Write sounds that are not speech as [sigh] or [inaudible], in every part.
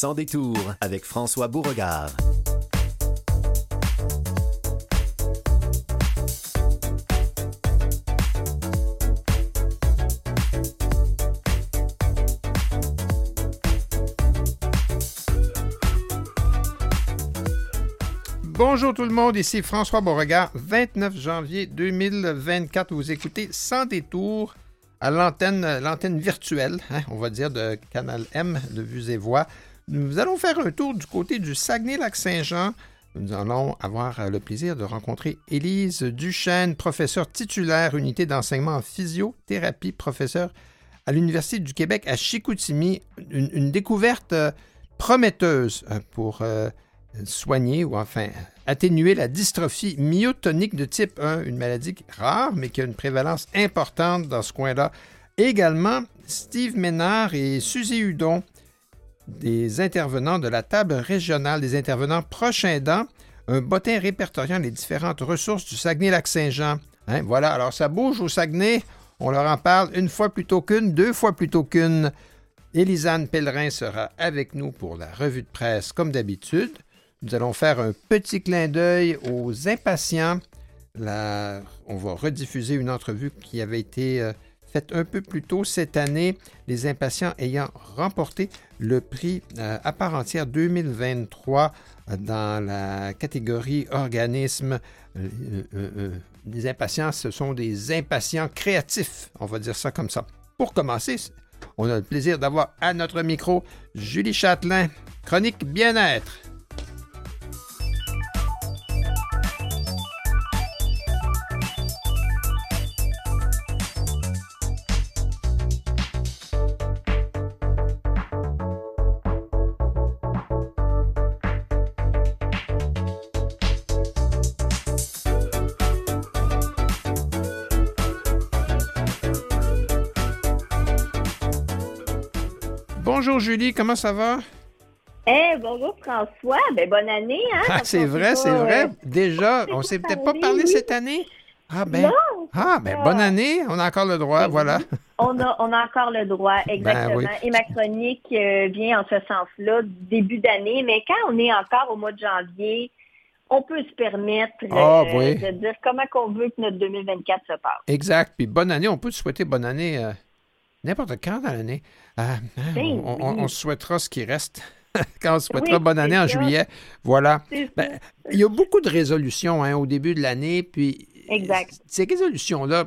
Sans détour avec François Beauregard. Bonjour tout le monde, ici François Beauregard, 29 janvier 2024. Vous écoutez Sans détour à l'antenne, l'antenne virtuelle, hein, on va dire, de Canal M de Vues et Voix. Nous allons faire un tour du côté du Saguenay-Lac-Saint-Jean. Nous allons avoir le plaisir de rencontrer Élise Duchesne, professeure titulaire, unité d'enseignement en physiothérapie, professeure à l'Université du Québec à Chicoutimi. Une, découverte euh, prometteuse euh, pour euh, soigner ou enfin atténuer la dystrophie myotonique de type 1, une maladie rare mais qui a une prévalence importante dans ce coin-là. Également, Steve Ménard et Suzy Hudon, des intervenants de la table régionale des intervenants prochains dents, un bottin répertoriant les différentes ressources du Saguenay-Lac-Saint-Jean. Hein, voilà, alors ça bouge au Saguenay, on leur en parle une fois plutôt qu'une, deux fois plutôt qu'une. Élisane Pellerin sera avec nous pour la revue de presse comme d'habitude. Nous allons faire un petit clin d'œil aux impatients. On va rediffuser une entrevue qui avait été euh, faite un peu plus tôt cette année, les impatients ayant remporté le prix euh, à part entière 2023 euh, dans la catégorie organisme. les impatients, ce sont des impatients créatifs, on va dire ça comme ça. Pour commencer, on a le plaisir d'avoir à notre micro Julie Châtelain, chronique bien-être. Julie, comment ça va? Eh, bonjour François, ben, bonne année. Hein, ah, c'est vrai, c'est vrai. Euh, Déjà, on s'est peut-être pas parlé cette année. Ah ben, ah, ben bonne année, on a encore le droit, voilà. On a, on a encore le droit, [laughs] ben exactement. Et ma chronique euh, vient en ce sens-là, début d'année, mais quand on est encore au mois de janvier, on peut se permettre ah, euh, de dire comment on veut que notre 2024 se passe. Exact. Puis bonne année, on peut te souhaiter bonne année n'importe quand dans l'année. Hein, ben on, souhaitera ce qui reste. [laughs] Quand on souhaitera bonne année en juillet. Voilà. Ben, il y a beaucoup de résolutions hein, au début de l'année, puis ces résolutions-là,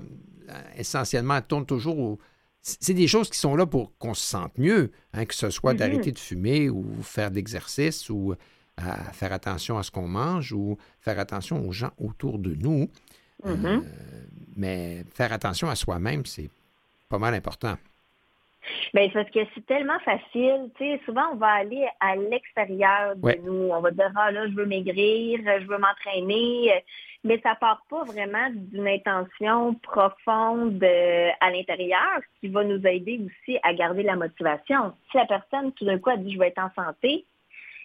essentiellement, tournent toujours C'est des choses qui sont là pour qu'on se sente mieux, hein, que ce soit mm-hmm. d'arrêter de fumer ou faire de l'exercice ou à faire attention à ce qu'on mange ou faire attention aux gens autour de nous. Mm-hmm. Euh, mais faire attention à soi-même, c'est pas mal important. Bien, parce que c'est tellement facile. Tu sais, souvent, on va aller à l'extérieur de nous. On va dire, ah là, je veux maigrir, je veux m'entraîner. Mais ça part pas vraiment d'une intention profonde euh, à l'intérieur qui va nous aider aussi à garder la motivation. Si la personne, tout d'un coup, a dit, je veux être en santé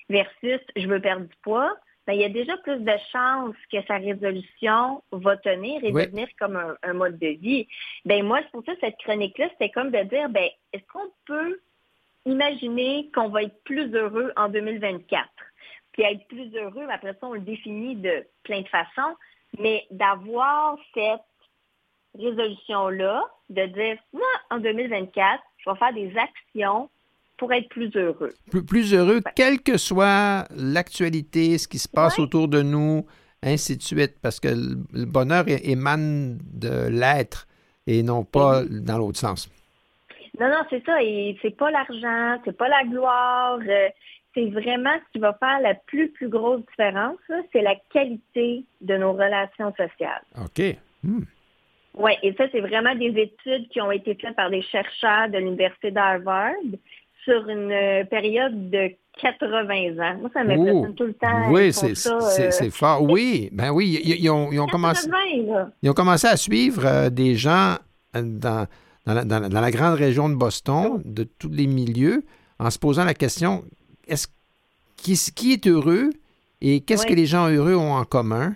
versus je veux perdre du poids, ben, il y a déjà plus de chances que sa résolution va tenir et devenir comme un, mode de vie. Ben moi, c'est pour ça cette chronique-là, c'était comme de dire, ben est-ce qu'on peut imaginer qu'on va être plus heureux en 2024? Puis être plus heureux, après ça, on le définit de plein de façons, mais d'avoir cette résolution-là, de dire, moi, en 2024, je vais faire des actions pour être plus heureux. Plus, heureux, quelle que soit l'actualité, ce qui se passe autour de nous, ainsi de suite, parce que le bonheur émane de l'être et non pas dans l'autre sens. Non, non, c'est ça. Et c'est pas l'argent, c'est pas la gloire. Euh, c'est vraiment ce qui va faire la plus, plus grosse différence, c'est la qualité de nos relations sociales. OK. Hmm. Oui, et ça, c'est vraiment des études qui ont été faites par des chercheurs de l'Université d'Harvard sur une euh, période de 80 ans. Moi, ça m'impressionne tout le temps. Oui, c'est euh, fort. Oui, ben oui, ils, ont, commencé, ils ont commencé à suivre euh, des gens dans, dans, la, grande région de Boston, oh. de tous les milieux, en se posant la question est-ce qui, qui, est heureux et qu'est-ce que les gens heureux ont en commun?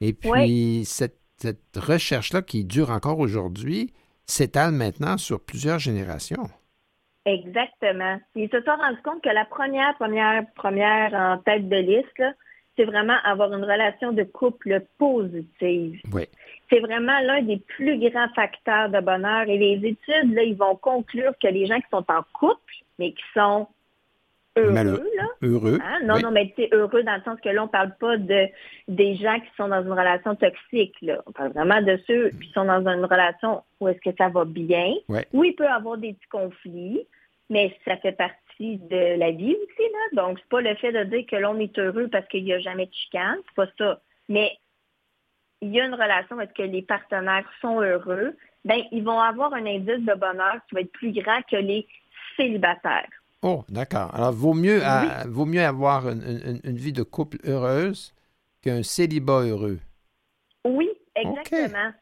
Et puis, cette, cette recherche-là qui dure encore aujourd'hui s'étale maintenant sur plusieurs générations. Exactement. Ils se sont rendus compte que la première, première, première en tête de liste, c'est vraiment avoir une relation de couple positive. Oui. C'est vraiment l'un des plus grands facteurs de bonheur. Et les études, là, ils vont conclure que les gens qui sont en couple, mais qui sont heureux, là. Heureux. Hein? Non, non, mais c'est heureux dans le sens que là, on parle pas de des gens qui sont dans une relation toxique, là. On parle vraiment de ceux qui sont dans une relation où est-ce que ça va bien. Ouais. Oui, il peut y avoir des petits conflits, mais ça fait partie de la vie aussi, là. Donc, c'est pas le fait de dire que l'on est heureux parce qu'il n'y a jamais de chicane, c'est pas ça. Mais il y a une relation où est-ce que les partenaires sont heureux, ben ils vont avoir un indice de bonheur qui va être plus grand que les célibataires. Oh, d'accord. Alors, vaut mieux, à- vaut mieux avoir une, une- une vie de couple heureuse qu'un célibat heureux. Oui, exactement.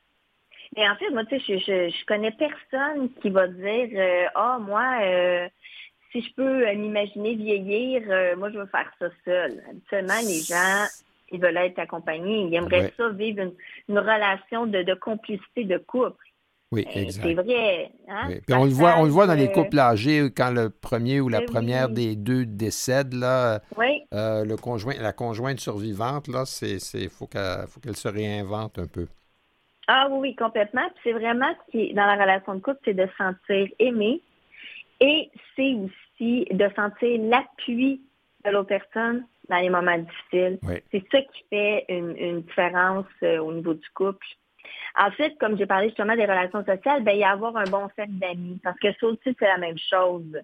Mais en fait, moi, tu sais, je, je, je connais personne qui va dire euh, Ah, moi, euh, si je peux euh, m'imaginer vieillir, moi, je veux faire ça seul. Habituellement, les gens, ils veulent être accompagnés. Ils aimeraient Ouais. ça, vivre une, une relation de, de complicité de couple. Oui, Ben, exact. C'est vrai. Hein? Oui. Puis on le voit, on le voit dans les Euh, couples âgés quand le premier ou la Ben première oui. des deux décède là, Oui, euh, le conjoint, la conjointe survivante là, c'est, c'est, faut qu'elle, faut qu'elle se réinvente un peu. Ah oui, oui, complètement. Puis c'est vraiment ce qui dans la relation de couple, c'est de se sentir aimé et c'est aussi de sentir l'appui de l'autre personne dans les moments difficiles. Oui. C'est ça qui fait une, une différence euh, au niveau du couple. Ensuite, comme j'ai parlé justement des relations sociales, ben, y avoir un bon cercle d'amis. Parce que ça aussi, c'est la même chose.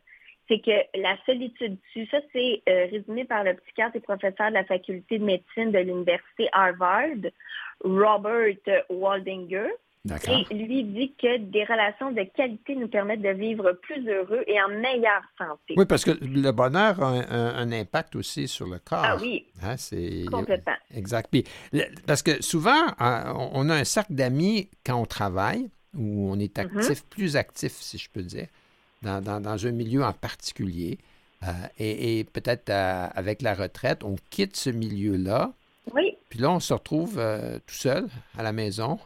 C'est que la solitude dessus, ça c'est euh, résumé par le psychiatre et professeur de la faculté de médecine de l'université Harvard, Robert Waldinger. Et lui dit que des relations de qualité nous permettent de vivre plus heureux et en meilleure santé. Oui, parce que le bonheur a un, un- un impact aussi sur le corps. Ah oui, Hein, c'est complètement. exact. Puis, parce que souvent, euh, on a un cercle d'amis quand on travaille, où on est Mm-hmm. actif, plus actif, si je peux dire, dans, dans- dans un milieu en particulier. Euh, et et peut-être euh, avec la retraite, on quitte ce milieu-là. Oui, Puis là, on se retrouve euh, tout seul à la maison.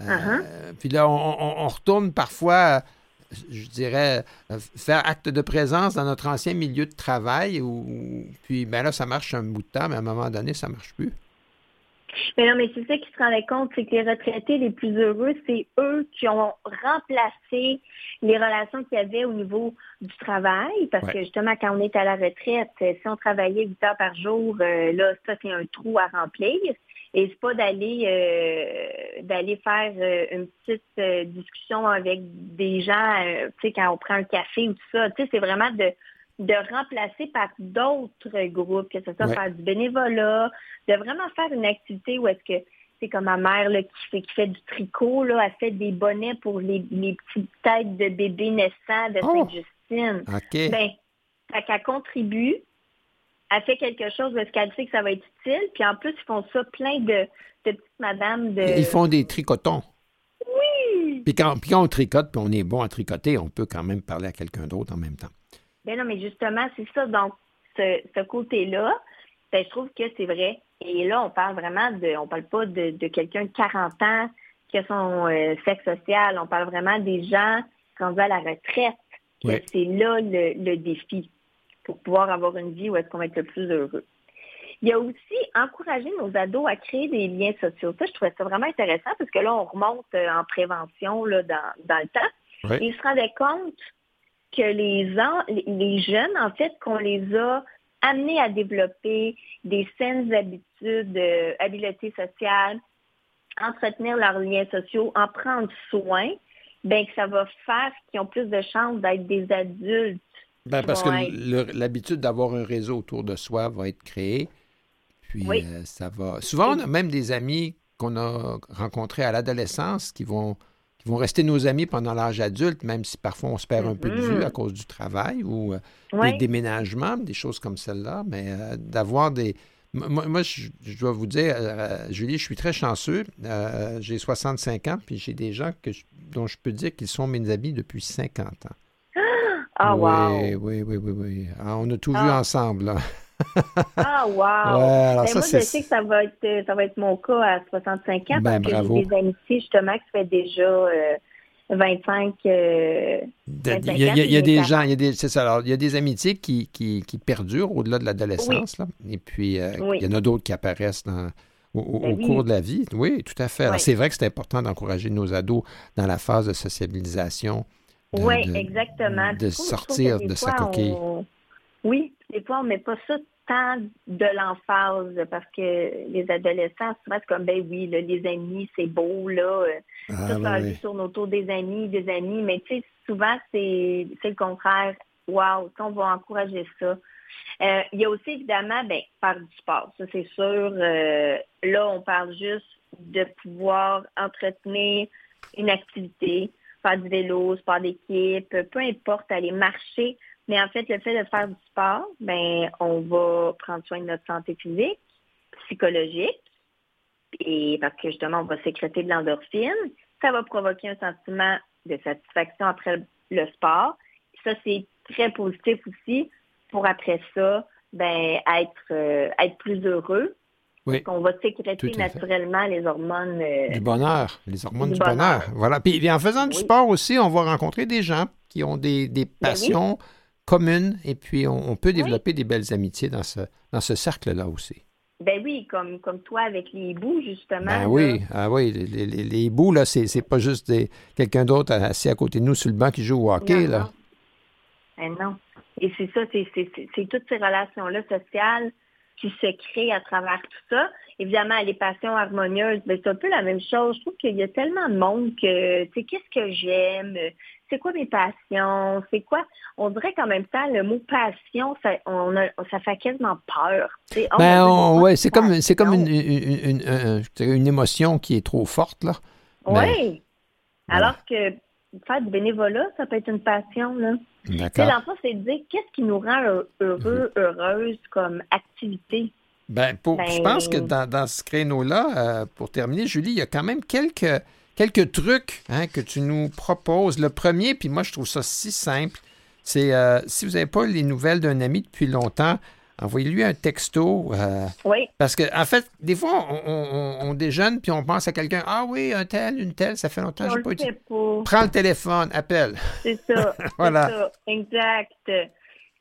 Euh, Uh-huh. Puis là, on, on- on retourne parfois, euh, je dirais, euh, faire acte de présence dans notre ancien milieu de travail. Ou, puis ben là, ça marche un bout de temps, mais à un moment donné, ça marche plus. mais non, mais c'est ça qui se rendait compte, c'est que les retraités les plus heureux, c'est eux qui ont remplacé les relations qu'il y avait au niveau du travail. Parce Ouais. que justement, quand on est à la retraite, euh, si on travaillait 8 heures par jour, euh, là, ça, c'est un trou à remplir. Et c'est pas d'aller euh, d'aller faire euh, une petite euh, discussion avec des gens, euh, tu sais, quand on prend un café ou tout ça. Tu sais, c'est vraiment de de remplacer par d'autres groupes, que ce soit Ouais. faire du bénévolat, de vraiment faire une activité où est-ce que c'est comme ma mère là, qui fait qui fait du tricot, là, elle fait des bonnets pour les, les petites têtes de bébés naissants de Oh! Sainte-Justine. OK. Ben, fait qu'elle contribue, elle fait quelque chose parce qu'elle sait que ça va être utile, puis en plus, ils font ça plein de, de petites madames de... Ils font des tricotons. Oui! Puis quand, puis quand on tricote, puis on est bon à tricoter, on peut quand même parler à quelqu'un d'autre en même temps. Ben non, mais justement, c'est ça. Donc, ce, ce côté-là, ben, je trouve que c'est vrai. Et là, on parle vraiment de, on parle pas de, de quelqu'un de 40 ans qui a son euh, sexe social. On parle vraiment des gens rendus à la retraite. Ouais. C'est là le, le défi pour pouvoir avoir une vie où est-ce qu'on va être le plus heureux. Il y a aussi encourager nos ados à créer des liens sociaux. Ça, je trouvais ça vraiment intéressant parce que là, on remonte euh, en prévention là, dans, dans le temps. Oui. Et ils se rendaient compte que les, en- les- jeunes, en fait, qu'on les a amenés à développer des saines habitudes, euh, habiletés sociales, entretenir leurs liens sociaux, en prendre soin, ben que ça va faire qu'ils ont plus de chances d'être des adultes. Ben, parce que l'habitude d'avoir un réseau autour de soi va être créée. Puis Oui. euh, ça va. Souvent, on a même des amis qu'on a rencontrés à l'adolescence qui vont, qui vont rester nos amis pendant l'âge adulte, même si parfois on se perd un peu de vue à cause du travail ou euh, des déménagements, des choses comme celle-là. Mais euh, d'avoir des. Moi, moi, je, je dois vous dire, Julie, je suis très chanceux. J'ai 65 ans, puis j'ai des gens que je- dont je peux dire qu'ils sont mes amis depuis 50 ans. Ah, wow! Oui, oui, oui, oui, oui. Ah, on a tout vu Ah. ensemble. là. Ah, wow! [laughs] Ouais, alors Ben, ça, moi, je sais que ça va être euh, ça va être mon cas à 65 ans Ben, parce que bravo. j'ai des amitiés justement qui fait déjà euh, 25. Euh, il y a, des gens, il y a des, c'est ça. Alors, il y a des amitiés qui, qui, qui perdurent au-delà de l'adolescence, là. Et puis, euh, il y en a d'autres qui apparaissent au, ben cours de la vie. Oui, tout à fait. Alors, c'est vrai que c'est important d'encourager nos ados dans la phase de sociabilisation. Oui, exactement. De sortir de sa coquille. Oui, des fois, on ne met pas ça tant de l'emphase parce que les adolescents, souvent, c'est comme, ben oui, les amis, c'est beau, là. Ah, ça, ça oui. tourne autour des amis, des amis. Mais tu sais, souvent, c'est le contraire. Wow, on va encourager ça. Euh, il y a aussi, évidemment, ben, faire du sport. Ça, c'est sûr. Euh, là, on parle juste de pouvoir entretenir une activité, faire du vélo, sport d'équipe, peu importe, aller marcher mais en fait, le fait de faire du sport, ben, on va prendre soin de notre santé physique, psychologique, et parce que justement, on va sécréter de l'endorphine. Ça va provoquer un sentiment de satisfaction après le sport. Ça, c'est très positif aussi pour après ça, ben, être, euh, être plus heureux. Oui. On va sécréter naturellement les hormones. Euh, du bonheur, les hormones du, bonheur. Voilà. Puis, en faisant du sport aussi, on va rencontrer des gens qui ont des, des ben passions commune et puis on, peut développer des belles amitiés dans ce, dans ce cercle-là aussi. Ben oui, comme, comme toi avec les hiboux, justement. Ben oui, ah oui, les, les, hiboux, là, c'est pas juste quelqu'un d'autre assis à côté de nous sur le banc qui joue au hockey, non, là. Non. Ben non. Et c'est ça, c'est toutes ces relations-là sociales qui se créent à travers tout ça. Évidemment, les passions harmonieuses, ben, c'est un peu la même chose. Je trouve qu'il y a tellement de monde que, tu sais, qu'est-ce que j'aime? c'est quoi mes passions, c'est quoi? On dirait qu'en même temps, le mot passion, ça, on ça fait quasiment peur. Oh, ben, ouais, c'est comme, c'est comme une, une, une, émotion qui est trop forte, là. Ben, oui. Alors que faire du bénévolat, ça peut être une passion, là. D'accord. L'enfant, c'est de dire qu'est-ce qui nous rend heureux, mhm. heureuse comme activité. Ben, pour, je pense que ben, dans, dans ce créneau-là, euh, pour terminer, Julie, il y a quand même quelques quelques trucs hein, que tu nous proposes. Le premier, puis moi je trouve ça si simple, c'est euh, si vous n'avez pas les nouvelles d'un ami depuis longtemps, envoyez-lui un texto. Euh, oui. Parce que, en fait, des fois, on, déjeune puis on pense à quelqu'un. Ah oui, un tel, une telle, ça fait longtemps que je n'ai pas dit. Prends le téléphone, appelle. C'est ça. [laughs] voilà. Ça, exact.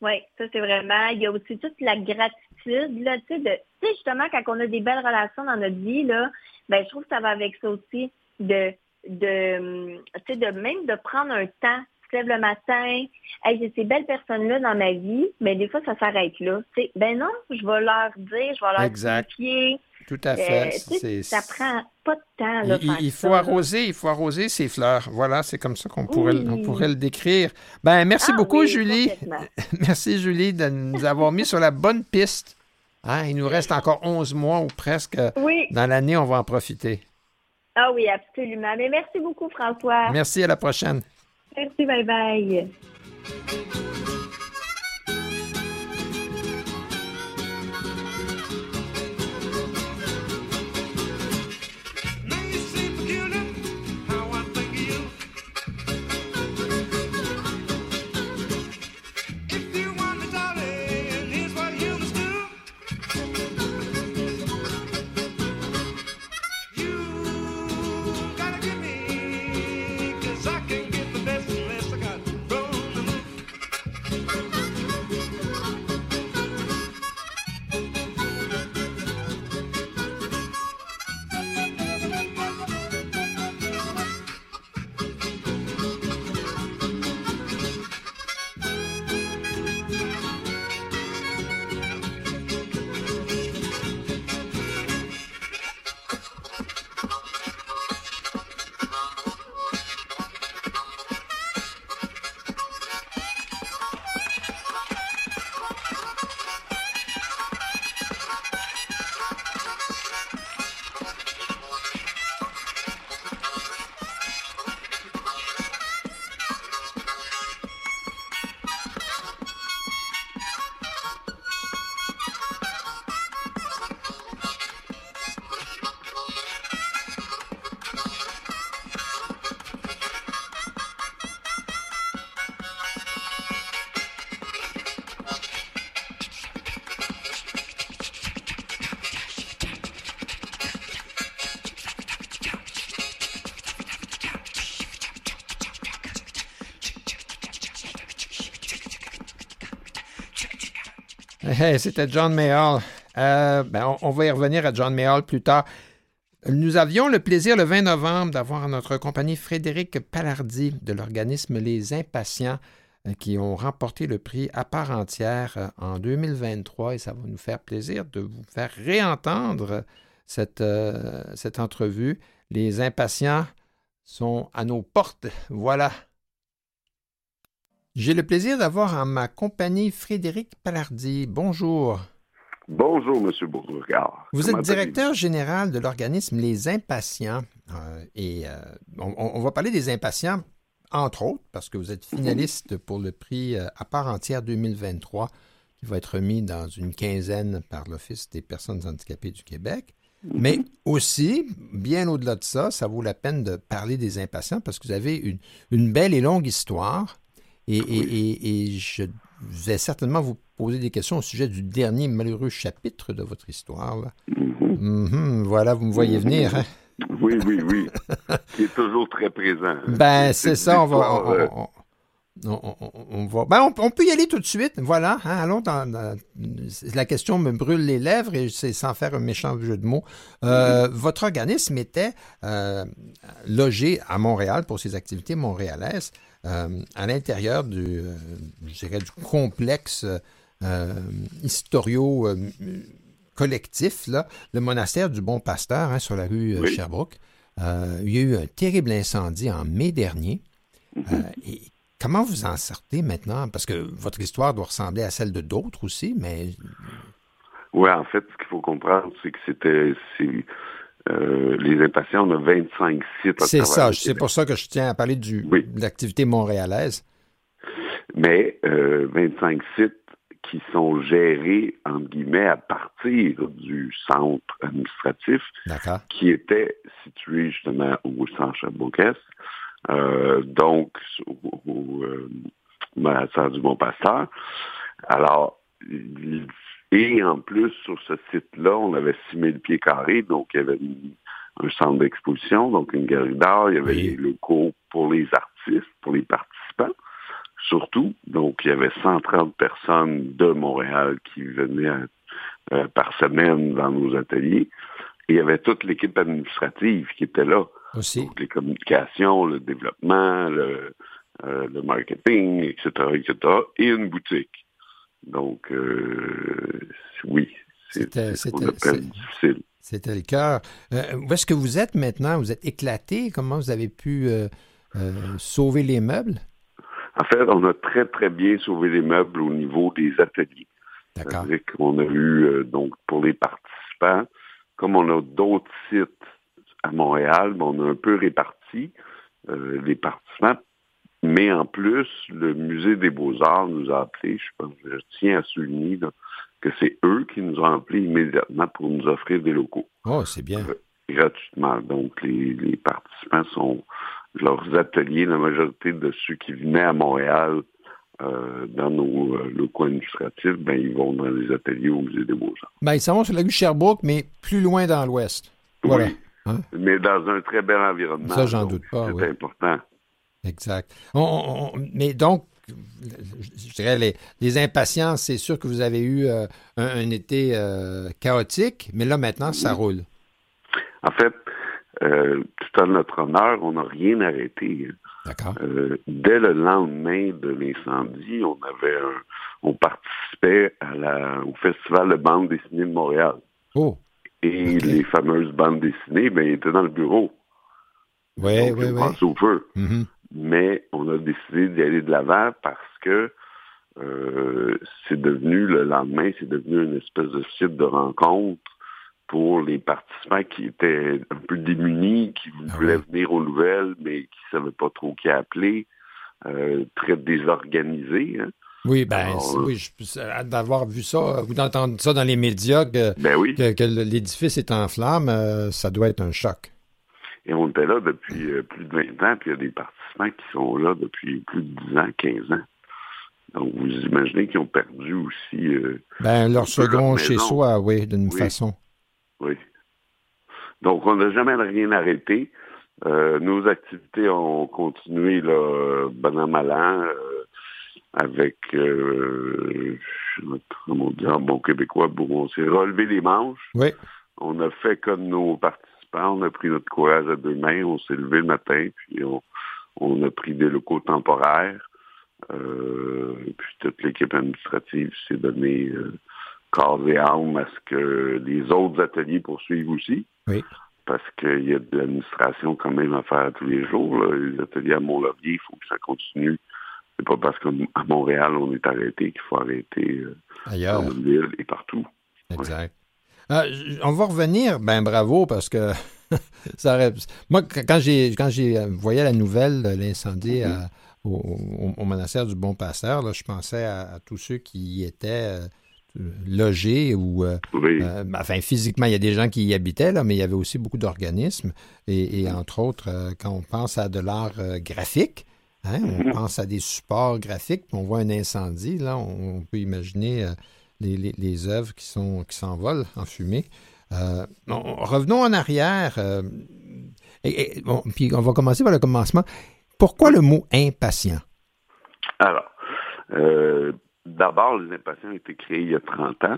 Oui, ça c'est vraiment. Il y a aussi toute la gratitude, là, tu sais, justement, quand on a des belles relations dans notre vie, là, ben, je trouve que ça va avec ça aussi de, de, de même de prendre un temps le matin, hey, j'ai ces belles personnes-là dans ma vie, mais des fois, ça s'arrête là. ben non, je vais leur dire, je vais leur exact. Tout à fait. Euh, ça prend pas de temps. Là, il, il, faut arroser, il faut arroser ces fleurs. Voilà, c'est comme ça qu'on pourrait, on pourrait le décrire. Ben, merci ah beaucoup, Julie. [laughs] merci, Julie, de nous avoir mis sur la bonne piste. Hein, il nous reste encore 11 mois ou presque. Dans l'année, on va en profiter. Ah oui, absolument. Mais merci beaucoup, François. Merci, à la prochaine. Merci, bye bye. C'était John Mayall. Euh, ben, on, va y revenir à John Mayall plus tard. Nous avions le plaisir le 20 novembre d'avoir en notre compagnie Frédéric Palardi de l'organisme Les Impatients euh, qui ont remporté le prix à part entière euh, en 2023 et ça va nous faire plaisir de vous faire réentendre cette, cette entrevue. Les Impatients sont à nos portes. Voilà. J'ai le plaisir d'avoir en ma compagnie Frédéric Palardi. Bonjour. Bonjour, M. Beauregard. Vous êtes directeur général de l'organisme Les Impatients. Euh, et euh, on, va parler des impatients, entre autres, parce que vous êtes finaliste pour le prix euh, à part entière 2023, qui va être remis dans une quinzaine par l'Office des personnes handicapées du Québec. Mhm. Mais aussi, bien au-delà de ça, ça vaut la peine de parler des impatients parce que vous avez une, une belle et longue histoire. Et, je vais certainement vous poser des questions au sujet du dernier malheureux chapitre de votre histoire. Mm-hmm. Mm-hmm. voilà, vous me voyez mm-hmm. venir. Hein? Oui, oui, oui. Qui est toujours très présent. Ben, c'est ça. On va, on, va, ben, on, peut y aller tout de suite. Voilà. Hein, allons dans, La question me brûle les lèvres et c'est sans faire un méchant jeu de mots. Euh, votre organisme était euh, logé à Montréal pour ses activités montréalaises. Euh, à l'intérieur du, euh, je dirais, du complexe euh, historio-collectif, le monastère du Bon Pasteur hein, sur la rue Sherbrooke. il y a eu un terrible incendie en mai dernier. Mhm. et comment vous en sortez maintenant? Parce que votre histoire doit ressembler à celle de d'autres aussi, mais... Oui, en fait, ce qu'il faut comprendre, c'est que c'était euh, les impatients, on a 25 sites. C'est ça, c'est pour ça que je tiens à parler du, de l'activité montréalaise. Mais 25 euh, sites qui sont gérés, entre guillemets, à partir du centre administratif, qui était situé justement au centre Sherbrooke, euh, donc au, au euh, du Bon-Pasteur. Alors, et en plus, sur ce site-là, on avait 6000 pieds carrés, donc il y avait un centre d'exposition, donc une galerie d'art, il y avait les locaux pour les artistes, pour les participants, surtout. Donc, il y avait 130 personnes de Montréal qui venaient euh, par semaine dans nos ateliers. Et il y avait toute l'équipe administrative qui était là. Aussi. Donc, les communications, le développement, le, euh, le marketing, etc., etc., et une boutique. Donc, euh, oui, c'était difficile. C'était le cœur. Euh, où est-ce que vous êtes maintenant? Vous êtes éclaté? Comment vous avez pu euh, sauver les meubles? En fait, on a très, très bien sauvé les meubles au niveau des ateliers. D'accord. qu'on a eu, donc, pour les participants, comme on a d'autres sites à Montréal, ben, on a un peu réparti les participants mais en plus, le Musée des Beaux-Arts nous a appelés, je, pense, je tiens à souligner que c'est eux qui nous ont appelés immédiatement pour nous offrir des locaux. Oh, c'est bien. Euh, gratuitement. Donc, les, participants sont leurs ateliers, la majorité de ceux qui venaient à Montréal euh, dans nos euh, locaux administratifs, ben, ils vont dans les ateliers au Musée des Beaux-Arts. Ben, ils s'en vont sur la rue Sherbrooke, mais plus loin dans l'ouest. Voilà. Oui. Hein? Mais dans un très bel environnement. Ça, j'en doute pas. C'est important. Exact. mais donc, je dirais, les, les impatiences, c'est sûr que vous avez eu euh, un, été euh, chaotique, mais là, maintenant, ça roule. En fait, euh, tout à notre honneur, on n'a rien arrêté. D'accord. dès le lendemain de l'incendie, on avait on participait à la, au Festival de bande dessinée de Montréal. Oh. Et les fameuses bandes dessinées, ben, étaient dans le bureau. Oui, oui, oui. au feu. Mm-hmm mais on a décidé d'y aller de l'avant parce que euh, c'est devenu, le lendemain, c'est devenu une espèce de site de rencontre pour les participants qui étaient un peu démunis, qui ah voulaient venir aux nouvelles, mais qui ne savaient pas trop qui appeler, euh, très désorganisés. Hein. Oui, ben oui, d'avoir vu ça ou d'entendre ça dans les médias que, ben que, l'édifice est en flammes, euh, ça doit être un choc. Et on était là depuis plus de 20 ans, puis il y a des participants qui sont là depuis plus de 10 ans, 15 ans. Donc, vous imaginez qu'ils ont perdu aussi... Euh, ben, leur second chez soi, oui, d'une façon. Oui. Donc, on n'a jamais rien arrêté. Euh, nos activités ont continué, là, bon an, mal an. avec, euh, comment dire, bon québécois, on s'est relevé les manches. Oui. On a fait comme nos participants, on a pris notre courage à deux mains, on s'est levé le matin, puis on, a pris des locaux temporaires. Euh, puis toute l'équipe administrative s'est donnée euh, corps et âme à ce que les autres ateliers poursuivent aussi. Oui. Parce qu'il y a de l'administration quand même à faire tous les jours. Les ateliers à Mont-Laurier, il faut que ça continue. C'est pas parce qu'à Montréal, on est arrêté qu'il faut arrêter euh, ailleurs ville et partout. Exact. Ah, on va revenir, ben bravo, parce que [laughs] ça moi, quand j'ai quand j'ai voyé la nouvelle de l'incendie mm-hmm. au, monastère du Bon Pasteur, là, je pensais à, tous ceux qui y étaient euh, logés ou euh, enfin physiquement il y a des gens qui y habitaient là mais il y avait aussi beaucoup d'organismes et, mm-hmm. entre autres quand on pense à de l'art graphique Hein, on mhm. pense à des supports graphiques, on voit un incendie, là, on, peut imaginer euh, les, œuvres qui sont qui s'envolent en fumée. Euh, revenons en arrière. Euh, et, puis on va commencer par le commencement. Pourquoi le mot impatient? Alors, d'abord, les impatients ont été créés il y a 30 ans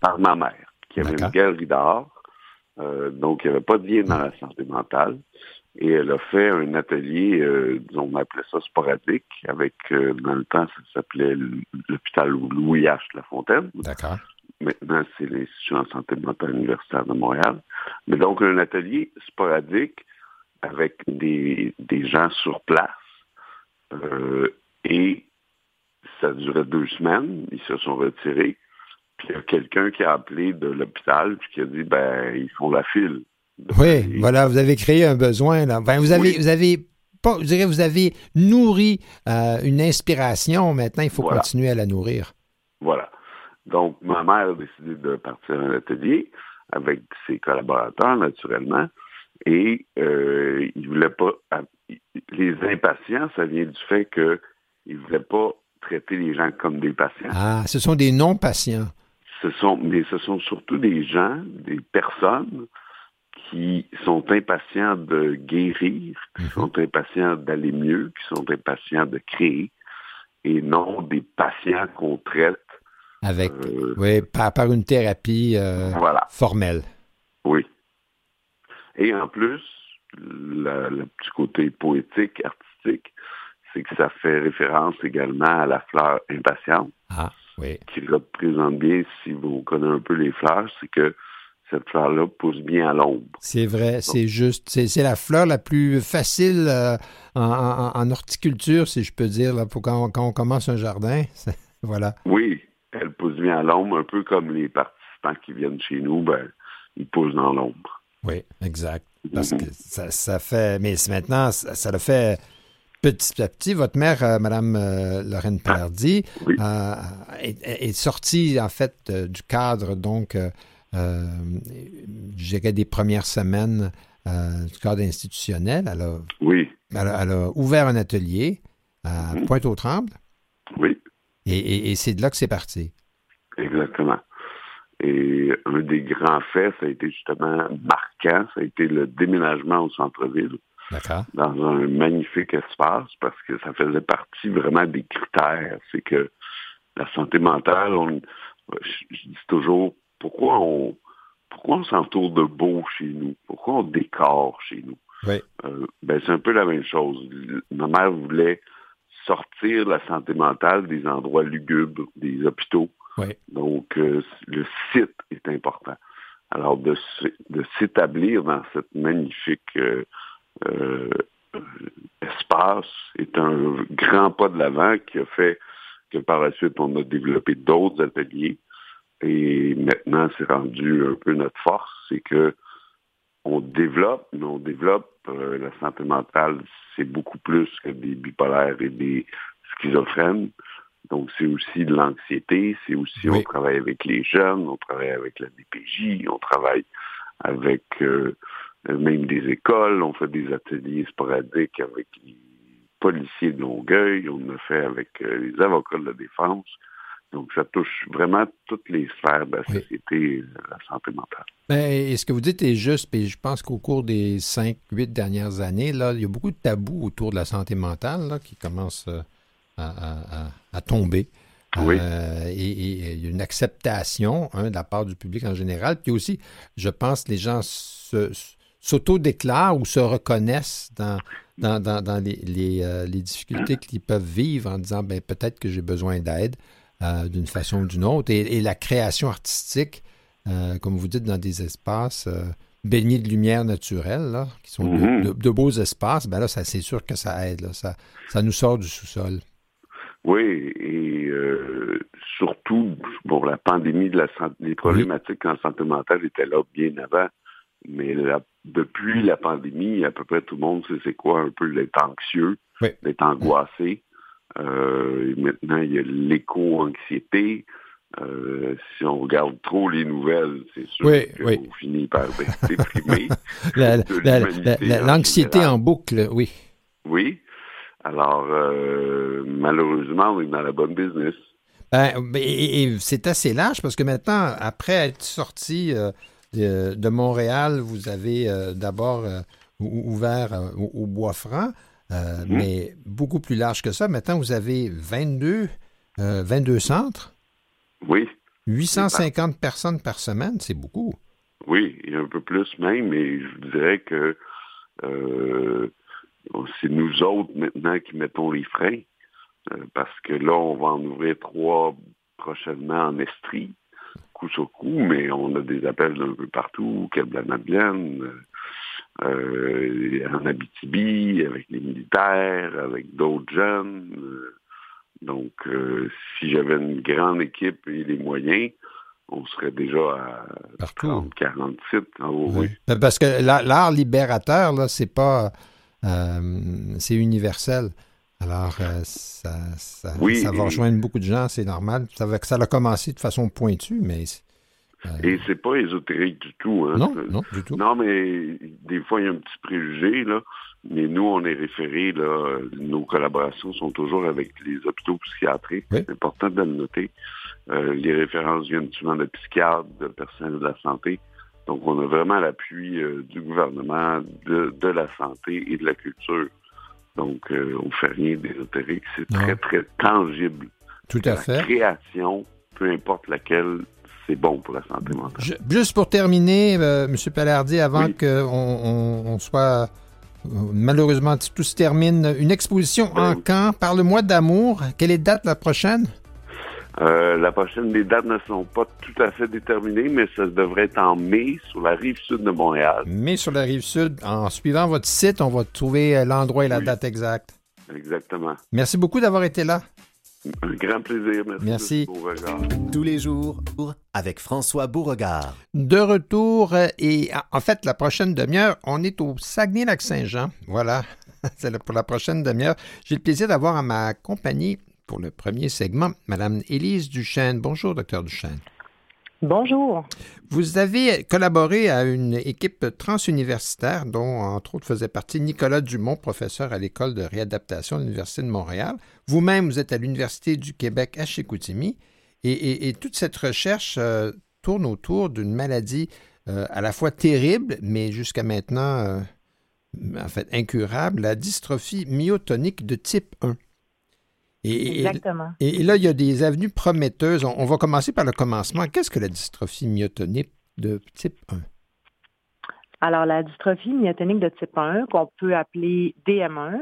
par ma mère, qui avait une galerie d'art. donc, il n'y avait pas de lien dans la santé mentale et elle a fait un atelier, euh, on appelait ça sporadique, avec, euh, dans le temps, ça s'appelait l'hôpital Louis H. La Fontaine. D'accord. Maintenant, c'est l'Institut en santé mentale universitaire de Montréal. Mais donc, un atelier sporadique avec des, des gens sur place. Euh, et ça durait deux semaines. Ils se sont retirés. Puis il y a quelqu'un qui a appelé de l'hôpital puis qui a dit, ben, ils font la file. Oui, voilà, vous avez créé un besoin. Là. vous avez, vous avez pas, je dirais, vous avez nourri euh, une inspiration. Maintenant, il faut continuer à la nourrir. Voilà. Donc, ma mère a décidé de partir en atelier avec ses collaborateurs, naturellement, et euh, il voulait pas. Les impatients, ça vient du fait qu'il ne voulait pas traiter les gens comme des patients. Ah, ce sont des non-patients. Ce sont, mais ce sont surtout des gens, des personnes qui sont impatients de guérir, qui mhm. sont impatients d'aller mieux, qui sont impatients de créer, et non des patients qu'on traite. Avec, euh, oui, par, par, une thérapie euh, formelle. Oui. Et en plus, le petit côté poétique, artistique, c'est que ça fait référence également à la fleur impatiente. Ah, oui. Qui représente bien, si vous connaissez un peu les fleurs, c'est que cette fleur-là pousse bien à l'ombre. C'est vrai, c'est juste. C'est la fleur la plus facile euh, en, horticulture, si je peux dire, là, pour quand, on commence un jardin. [laughs] voilà. Oui, elle pousse bien à l'ombre, un peu comme les participants qui viennent chez nous, ben, ils poussent dans l'ombre. Oui, exact. Parce mhm. que ça, fait. Mais maintenant, ça, le fait petit à petit, votre mère, euh, Madame euh, Lorraine ah, Palardy, est, sortie en fait du cadre donc euh, je des premières semaines euh, du cadre institutionnel. Elle a, oui. Elle a, ouvert un atelier à mhm. Pointe-aux-Trembles. Oui. Et, c'est de là que c'est parti. Exactement. Et un des grands faits, ça a été justement marquant, ça a été le déménagement au centre-ville. D'accord. Dans un magnifique espace, parce que ça faisait partie vraiment des critères. C'est que la santé mentale, on, je dis toujours, pourquoi on pourquoi on s'entoure de beau chez nous? Pourquoi on décore chez nous? Euh, ben, c'est un peu la même chose. Ma mère voulait sortir la santé mentale des endroits lugubres, des hôpitaux. Donc, euh, le site est important. Alors, de, s'établir dans cette magnifique euh, espace est un grand pas de l'avant qui a fait que par la suite, on a développé d'autres ateliers et maintenant, c'est rendu un peu notre force, c'est que on développe, mais on développe euh, la santé mentale, c'est beaucoup plus que des bipolaires et des schizophrènes. Donc, c'est aussi de l'anxiété, c'est aussi, on travaille avec les jeunes, on travaille avec la DPJ, on travaille avec euh, même des écoles, on fait des ateliers sporadiques avec les policiers de Longueuil, on a fait avec euh, les avocats de la défense. Donc, ça touche vraiment toutes les sphères de la société et de la santé mentale. Ben, et ce que vous dites est juste, puis je pense qu'au cours des cinq, huit dernières années, là, il y a beaucoup de tabous autour de la santé mentale qui commencent euh, à, tomber. Oui. et, il y a une acceptation hein, de la part du public en général. Puis aussi, je pense que les gens s'auto-déclarent ou se reconnaissent dans, dans, dans, les, les, les, difficultés qu'ils peuvent vivre en disant ben, peut-être que j'ai besoin d'aide d'une façon ou d'une autre. Et, la création artistique, comme vous dites, dans des espaces baignés de lumière naturelle, qui sont de, mhm. beaux espaces, ben là, ça, c'est sûr que ça aide. Là, ça, ça nous sort du sous-sol. Oui, et euh, surtout pour la pandémie de la santé, les problématiques en santé mentale étaient là bien avant. Mais depuis la pandémie, à peu près tout le monde sait c'est quoi un peu d'être anxieux, d'être angoissé. Euh, maintenant, il y a l'éco-anxiété. Euh, si on regarde trop les nouvelles, c'est sûr qu'on finit par être [laughs] déprimé. [laughs] L'anxiété en boucle, oui. Oui. Alors, euh, malheureusement, on est dans la bonne business. Ben, et, c'est assez large parce que maintenant, après être sorti euh, de, Montréal, vous avez d'abord ouvert au, Bois-Franc, mhm. mais beaucoup plus large que ça. Maintenant, vous avez 22, 22 centres. Oui. 850 personnes par semaine, c'est beaucoup. Oui, et un peu plus même, mais je dirais que euh, c'est nous autres maintenant qui mettons les freins, euh, parce que là, on va en ouvrir trois prochainement en Estrie, coup sur coup, mais on a des appels d'un peu partout, Quai de la Madeleine, euh, en Abitibi, avec les militaires, avec d'autres jeunes. Donc, euh, si j'avais une grande équipe et les moyens, on serait déjà à Partout. 40 sites. En haut, oui. Parce que l'art libérateur, là, c'est pas... Euh, c'est universel. Alors, euh, ça, ça, va rejoindre beaucoup de gens, c'est normal. Ça, ça a commencé de façon pointue, mais... Et c'est pas ésotérique du tout. Hein? Non, non, du tout. Non, mais des fois, il y a un petit préjugé, là. Mais nous, on est référés, là, nos collaborations sont toujours avec les hôpitaux psychiatriques. C'est important de le noter. Euh, les références viennent souvent de psychiatres, de personnel de la santé. Donc, on a vraiment l'appui euh, du gouvernement, de, de, la santé et de la culture. Donc, euh, on ne fait rien d'ésotérique. C'est très, très tangible. Tout à fait. La création, peu importe laquelle, c'est bon pour la santé mentale. juste pour terminer, M. Palardi, avant qu'on on soit Malheureusement, tout se termine. Une exposition en camp. Parle-moi d'amour. Quelle est la date la prochaine? Euh, la prochaine, les dates ne sont pas tout à fait déterminées, mais ça devrait être en mai sur la rive sud de Montréal. Mai sur la rive sud. En suivant votre site, on va trouver euh, l'endroit et la date exacte. Exactement. Merci beaucoup d'avoir été là. Un grand plaisir. Merci. Tous les jours, avec François Beauregard. De retour, euh, et en fait, la prochaine demi-heure, on est au Saguenay-Lac-Saint-Jean. Voilà, [laughs] c'est pour la prochaine demi-heure. J'ai le plaisir d'avoir à ma compagnie, pour le premier segment, Mme Élise Duchesne. Bonjour, docteur Duchesne. Bonjour. Vous avez collaboré à une équipe transuniversitaire dont, entre autres, faisait partie Nicolas Dumont, professeur à l'École de réadaptation de l'Université de Montréal. Vous-même, vous êtes à l'Université du Québec à Chicoutimi. Et, toute cette recherche euh, tourne autour d'une maladie euh, à la fois terrible, mais jusqu'à maintenant, euh, en fait, incurable, la dystrophie myotonique de type 1. Exactement. Et, là, il y a des avenues prometteuses. On, va commencer par le commencement. Qu'est-ce que la dystrophie myotonique de type 1? Alors, la dystrophie myotonique de type 1, qu'on peut appeler DM1,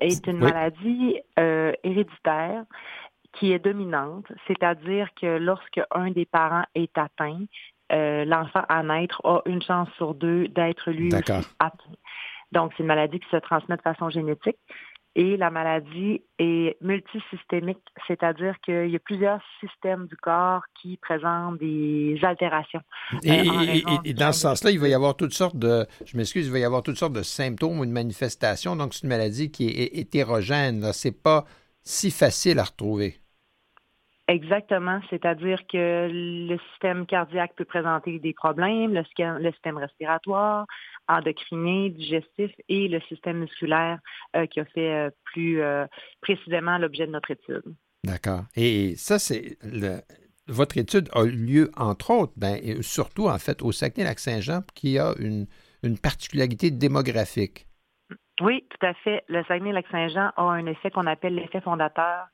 est une maladie euh, héréditaire qui est dominante, c'est-à-dire que lorsque un des parents est atteint, euh, l'enfant à naître a une chance sur deux d'être lui aussi atteint. Donc, c'est une maladie qui se transmet de façon génétique. Et la maladie est multisystémique, c'est-à-dire qu'il y a plusieurs systèmes du corps qui présentent des altérations. Et, euh, dans ce sens-là, il va y avoir toutes sortes de, je m'excuse, il va y avoir toutes sortes de symptômes ou de manifestations. Donc, c'est une maladie qui est hétérogène. Ce n'est pas si facile à retrouver. Exactement, c'est-à-dire que le système cardiaque peut présenter des problèmes, le, le système respiratoire, endocrinien, digestif et le système musculaire euh, qui a fait euh, plus euh, précisément l'objet de notre étude. D'accord. Et ça, c'est votre étude a eu lieu, entre autres, ben, et surtout, en fait, au Saguenay-Lac-Saint-Jean, qui a une, une particularité démographique. Oui, tout à fait. Le Saguenay-Lac-Saint-Jean a un effet qu'on appelle l'effet fondateur.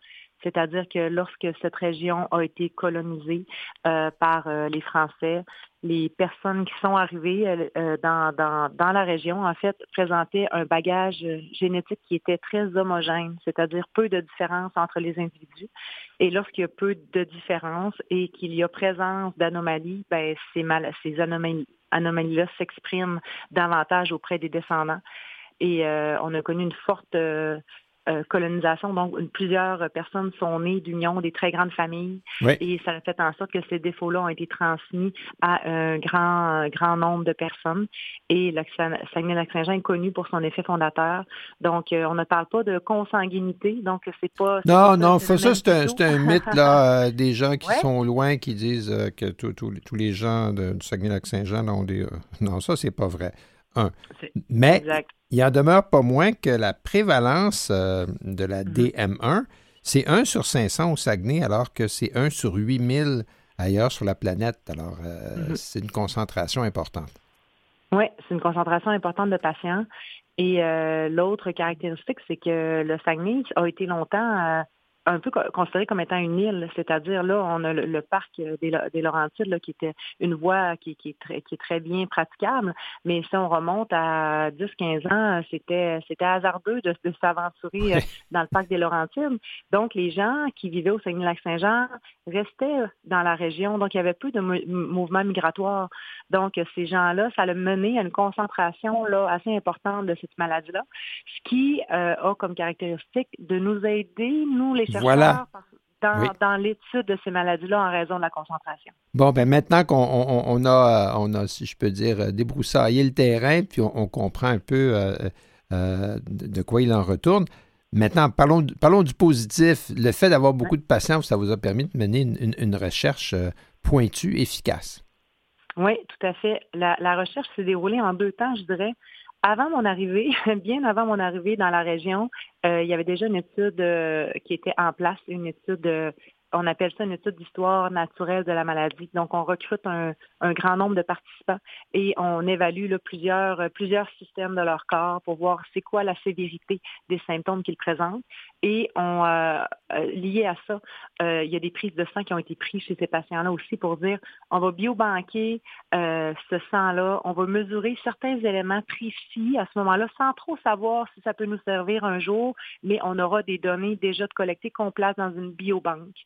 C'est-à-dire que lorsque cette région a été colonisée euh, par euh, les Français, les personnes qui sont arrivées euh, dans, dans, dans, la région, en fait, présentaient un bagage génétique qui était très homogène, c'est-à-dire peu de différence entre les individus. Et lorsqu'il y a peu de différence et qu'il y a présence d'anomalies, ben, ces, ces anomalies, anomalies-là s'expriment davantage auprès des descendants. Et on a connu une forte colonisation. Donc, plusieurs personnes sont nées d'union des très grandes familles et ça a fait en sorte que ces défauts-là ont été transmis à un grand, grand nombre de personnes. Et Saguenay-Lac-Saint-Jean est connu pour son effet fondateur. Donc, euh, on ne parle pas de consanguinité. Donc, c'est pas. Non, non, ça, c'est un, mythe, là, [laughs] euh, des gens qui sont loin, qui disent que tous les gens de, du Saguenay-Lac-Saint-Jean ont des. non, ça, c'est pas vrai. Un. Mais. Il en demeure pas moins que la prévalence euh, de la mm-hmm. DM1, c'est 1 sur 500 au Saguenay, alors que c'est 1 sur 8000 ailleurs sur la planète. Alors, euh, mm-hmm. c'est une concentration importante. Oui, c'est une concentration importante de patients. Et euh, l'autre caractéristique, c'est que le Saguenay a été longtemps un peu considéré comme étant une île, c'est-à-dire là, on a le, parc des, des Laurentides là, qui était une voie qui, qui, est très, qui est très bien praticable, mais si on remonte à 10-15 ans, c'était c'était hasardeux de, de s'aventurer euh, dans le parc des Laurentides. Donc, les gens qui vivaient au Saguenay-Lac-Saint-Jean restaient dans la région, donc il y avait peu de mouvements migratoires. Donc, ces gens-là, ça a mené à une concentration là, assez importante de cette maladie-là, ce qui euh, a comme caractéristique de nous aider, nous les voilà. dans, l'étude de ces maladies-là en raison de la concentration. Bon, ben maintenant qu'on a, on a, si je peux dire, débroussaillé le terrain, puis on, comprend un peu euh, euh, de quoi il en retourne. Maintenant, parlons, parlons du positif. Le fait d'avoir beaucoup de patients, ça vous a permis de mener une, recherche euh, pointue, efficace. Oui, tout à fait. La, la recherche s'est déroulée en deux temps, je dirais. Avant mon arrivée, [laughs] bien avant mon arrivée dans la région, euh, il y avait déjà une étude euh, qui était en place, une étude euh, on appelle ça une étude d'histoire naturelle de la maladie. Donc, on recrute un, grand nombre de participants et on évalue plusieurs, euh, plusieurs systèmes de leur corps pour voir c'est quoi la sévérité des symptômes qu'ils présentent. Et on, euh, euh, lié à ça, il y a des prises de sang qui ont été prises chez ces patients-là aussi pour dire on va biobanquer ce sang-là, on va mesurer certains éléments précis à ce moment-là sans trop savoir si ça peut nous servir un jour, mais on aura des données déjà de collectées qu'on place dans une biobanque.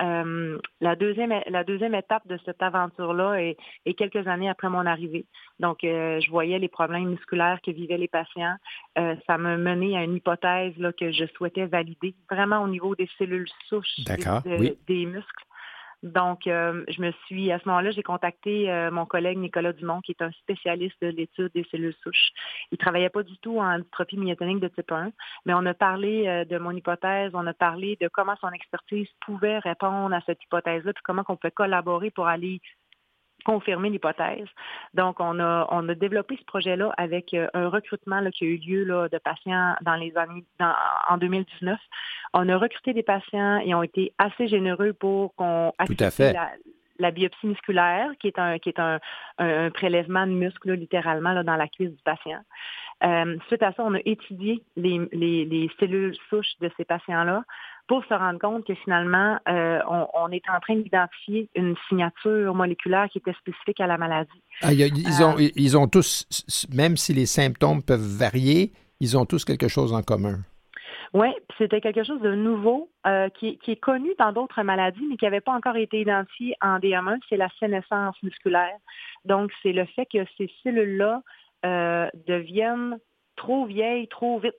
Euh, la, deuxième, la deuxième étape de cette aventure-là est, quelques années après mon arrivée. Donc, euh, je voyais les problèmes musculaires que vivaient les patients. Euh, ça me menait à une hypothèse là, que je souhaitais valider, vraiment au niveau des cellules souches des muscles. Donc, euh, je me suis, à ce moment-là, j'ai contacté euh, mon collègue Nicolas Dumont, qui est un spécialiste de l'étude des cellules souches. Il travaillait pas du tout en dystrophie myotonique de type 1, mais on a parlé euh, de mon hypothèse, on a parlé de comment son expertise pouvait répondre à cette hypothèse-là, puis comment on peut collaborer pour aller confirmer l'hypothèse. Donc, on a, on a développé ce projet-là avec euh, un recrutement qui a eu lieu là, de patients dans les années en 2019. On a recruté des patients et ont été assez généreux pour qu'on accepte la, biopsie musculaire, qui est un, qui est un, prélèvement de muscle littéralement là, dans la cuisse du patient. Euh, suite à ça, on a étudié les, les cellules souches de ces patients-là pour se rendre compte que finalement, euh, on, est en train d'identifier une signature moléculaire qui était spécifique à la maladie. Ah, ils, ont, euh, ils ont tous, même si les symptômes peuvent varier, ils ont tous quelque chose en commun. Oui, c'était quelque chose de nouveau euh, qui, est connu dans d'autres maladies, mais qui n'avait pas encore été identifié en DM1, c'est la sénescence musculaire. Donc, c'est le fait que ces cellules-là deviennent trop vieilles trop vite.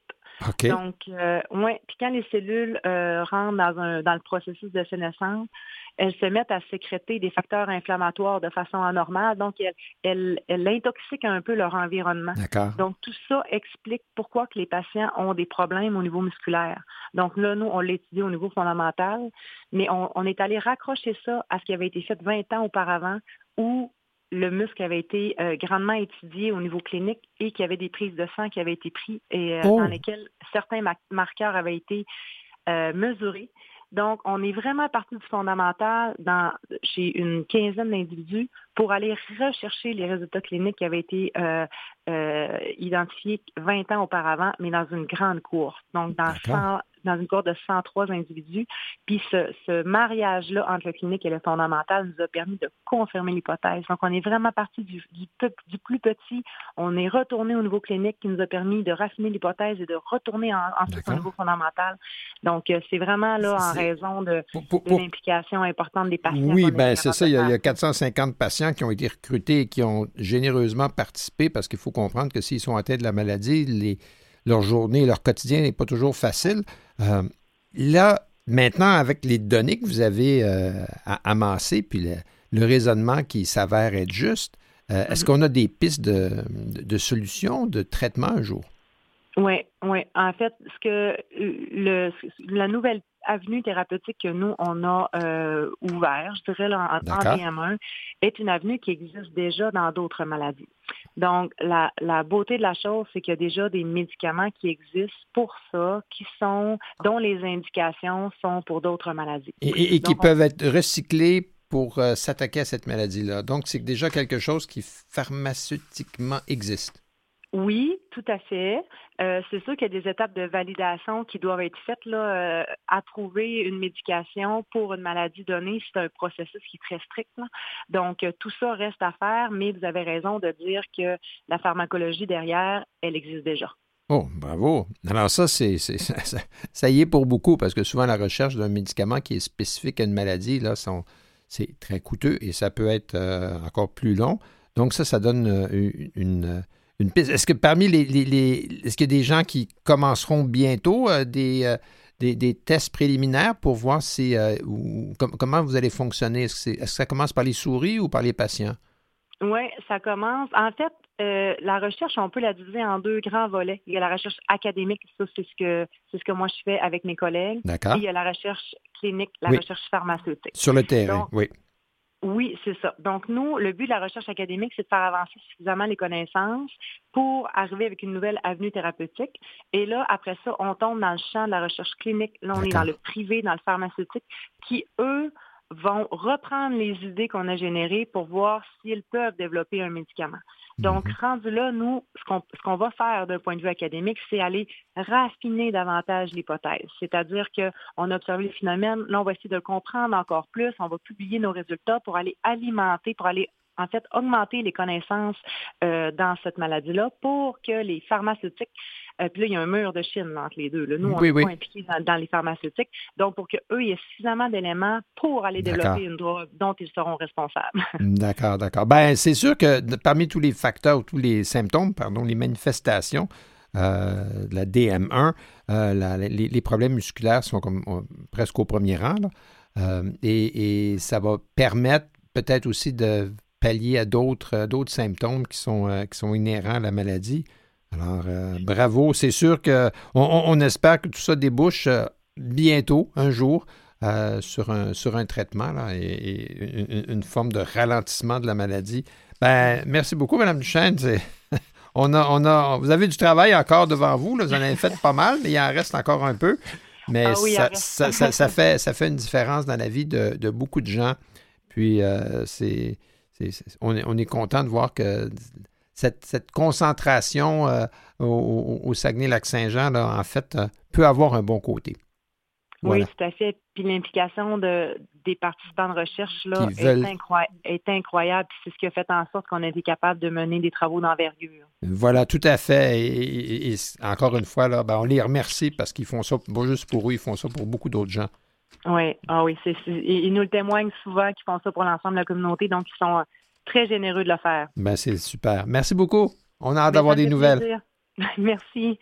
Donc, euh, ouais. Puis quand les cellules euh, rentrent dans, un, dans le processus de sénescence, elles se mettent à sécréter des facteurs inflammatoires de façon anormale. Donc, elles, elles, intoxiquent un peu leur environnement. Donc, tout ça explique pourquoi que les patients ont des problèmes au niveau musculaire. Donc là, nous, on l'étudie au niveau fondamental, mais on, on est allé raccrocher ça à ce qui avait été fait 20 ans auparavant où le muscle avait été euh, grandement étudié au niveau clinique et qu'il y avait des prises de sang qui avaient été prises et euh, dans oh! lesquelles certains marqueurs avaient été euh, mesurés. Donc, on est vraiment parti du fondamental dans, chez une quinzaine d'individus pour aller rechercher les résultats cliniques qui avaient été euh, identifiés 20 ans auparavant, mais dans une grande course. Donc, dans 100, dans une cour de 103 individus. Puis ce, mariage-là entre le clinique et le fondamental nous a permis de confirmer l'hypothèse. Donc, on est vraiment parti du, du, plus petit. On est retourné au niveau clinique qui nous a permis de raffiner l'hypothèse et de retourner ensuite au niveau fondamental. Donc, euh, c'est vraiment là en raison de, l'implication importante des patients. Oui, bien, c'est ça. Il y, a, il y, a, 450 patients qui ont été recrutés et qui ont généreusement participé parce qu'il faut comprendre que s'ils sont atteints de la maladie, les leur journée, leur quotidien n'est pas toujours facile. Euh, là, maintenant, avec les données que vous avez euh, amassées, puis le, raisonnement qui s'avère être juste, euh, est-ce mm-hmm. qu'on a des pistes de, de, solutions, de traitement un jour? Oui, oui. En fait, ce que le, la nouvelle avenue thérapeutique que nous, on a euh, ouvert, je dirais, en, en DM1, est une avenue qui existe déjà dans d'autres maladies. Donc, la, la beauté de la chose, c'est qu'il y a déjà des médicaments qui existent pour ça, qui sont, dont les indications sont pour d'autres maladies. Et, qui peuvent être recyclés pour euh, s'attaquer à cette maladie-là. Donc, c'est déjà quelque chose qui pharmaceutiquement existe. Oui, tout à fait. Euh, c'est sûr qu'il y a des étapes de validation qui doivent être faites. Là, euh, approuver une médication pour une maladie donnée, c'est un processus qui est très strict. Donc, euh, tout ça reste à faire, mais vous avez raison de dire que la pharmacologie derrière, elle existe déjà. Oh, bravo. Alors ça, c'est, ça, y est pour beaucoup, parce que souvent la recherche d'un médicament qui est spécifique à une maladie, là, c'est très coûteux et ça peut être encore plus long. Donc ça, ça donne une est-ce que parmi les, est-ce qu'il y a des gens qui commenceront bientôt euh, euh, des, des, tests préliminaires pour voir si euh, comment vous allez fonctionner? Est-ce que, ça commence par les souris ou par les patients? Oui, ça commence. En fait, la recherche, on peut la diviser en deux grands volets. Il y a la recherche académique, ça c'est ce que c'est ce que moi je fais avec mes collègues. D'accord. Et il y a la recherche clinique, la recherche pharmaceutique. Sur le terrain, oui. Oui, c'est ça. Donc, nous, le but de la recherche académique, c'est de faire avancer suffisamment les connaissances pour arriver avec une nouvelle avenue thérapeutique. Et là, après ça, on tombe dans le champ de la recherche clinique. Là, on est dans le privé, dans le pharmaceutique, qui, eux, vont reprendre les idées qu'on a générées pour voir s'ils peuvent développer un médicament. Donc, mhm. rendu là, nous, ce qu'on va faire d'un point de vue académique, c'est aller raffiner davantage l'hypothèse. C'est-à-dire qu'on a observé le phénomène, là, on va essayer de le comprendre encore plus, on va publier nos résultats pour aller alimenter, pour aller en fait, augmenter les connaissances euh, dans cette maladie-là pour que les pharmaceutiques euh, puis là, il y a un mur de Chine entre les deux. Nous, on est pas impliqués dans, les pharmaceutiques. Donc, pour qu'eux aient suffisamment d'éléments pour aller développer une drogue dont ils seront responsables. [laughs] d'accord, d'accord. Ben, c'est sûr que parmi tous les facteurs, tous les symptômes, pardon, les manifestations, euh, de la DM1, les, problèmes musculaires sont comme presque au premier rang. et, ça va permettre peut-être aussi de pallier à d'autres, euh, d'autres symptômes qui sont, euh, qui sont inhérents à la maladie. Alors, euh, bravo. C'est sûr qu'on on, espère que tout ça débouche bientôt, un jour, sur, un, sur un traitement et, une, forme de ralentissement de la maladie. Ben, merci beaucoup, Mme Duchesne. [laughs] On a, on a, vous avez du travail encore devant vous. Vous en avez fait pas mal, mais il en reste encore un peu. Mais ah ça, ça, fait, ça fait une différence dans la vie de, de beaucoup de gens. Puis, c'est on, est, content de voir que cette, concentration euh, au, Saguenay-Lac-Saint-Jean, en fait, euh, peut avoir un bon côté. Oui, tout à fait. Puis l'implication de, des participants de recherche là, est, incroyable. C'est ce qui a fait en sorte qu'on ait été capable de mener des travaux d'envergure. Voilà, tout à fait. Et, encore une fois, là, ben, on les remercie parce qu'ils font ça, pas juste pour eux, ils font ça pour beaucoup d'autres gens. Oui, ah oui, c'est, ils nous le témoignent souvent qu'ils font ça pour l'ensemble de la communauté, donc ils sont euh, très généreux de le faire. Ben, c'est super. Merci beaucoup. On a hâte ben, d'avoir des nouvelles. [laughs] Merci.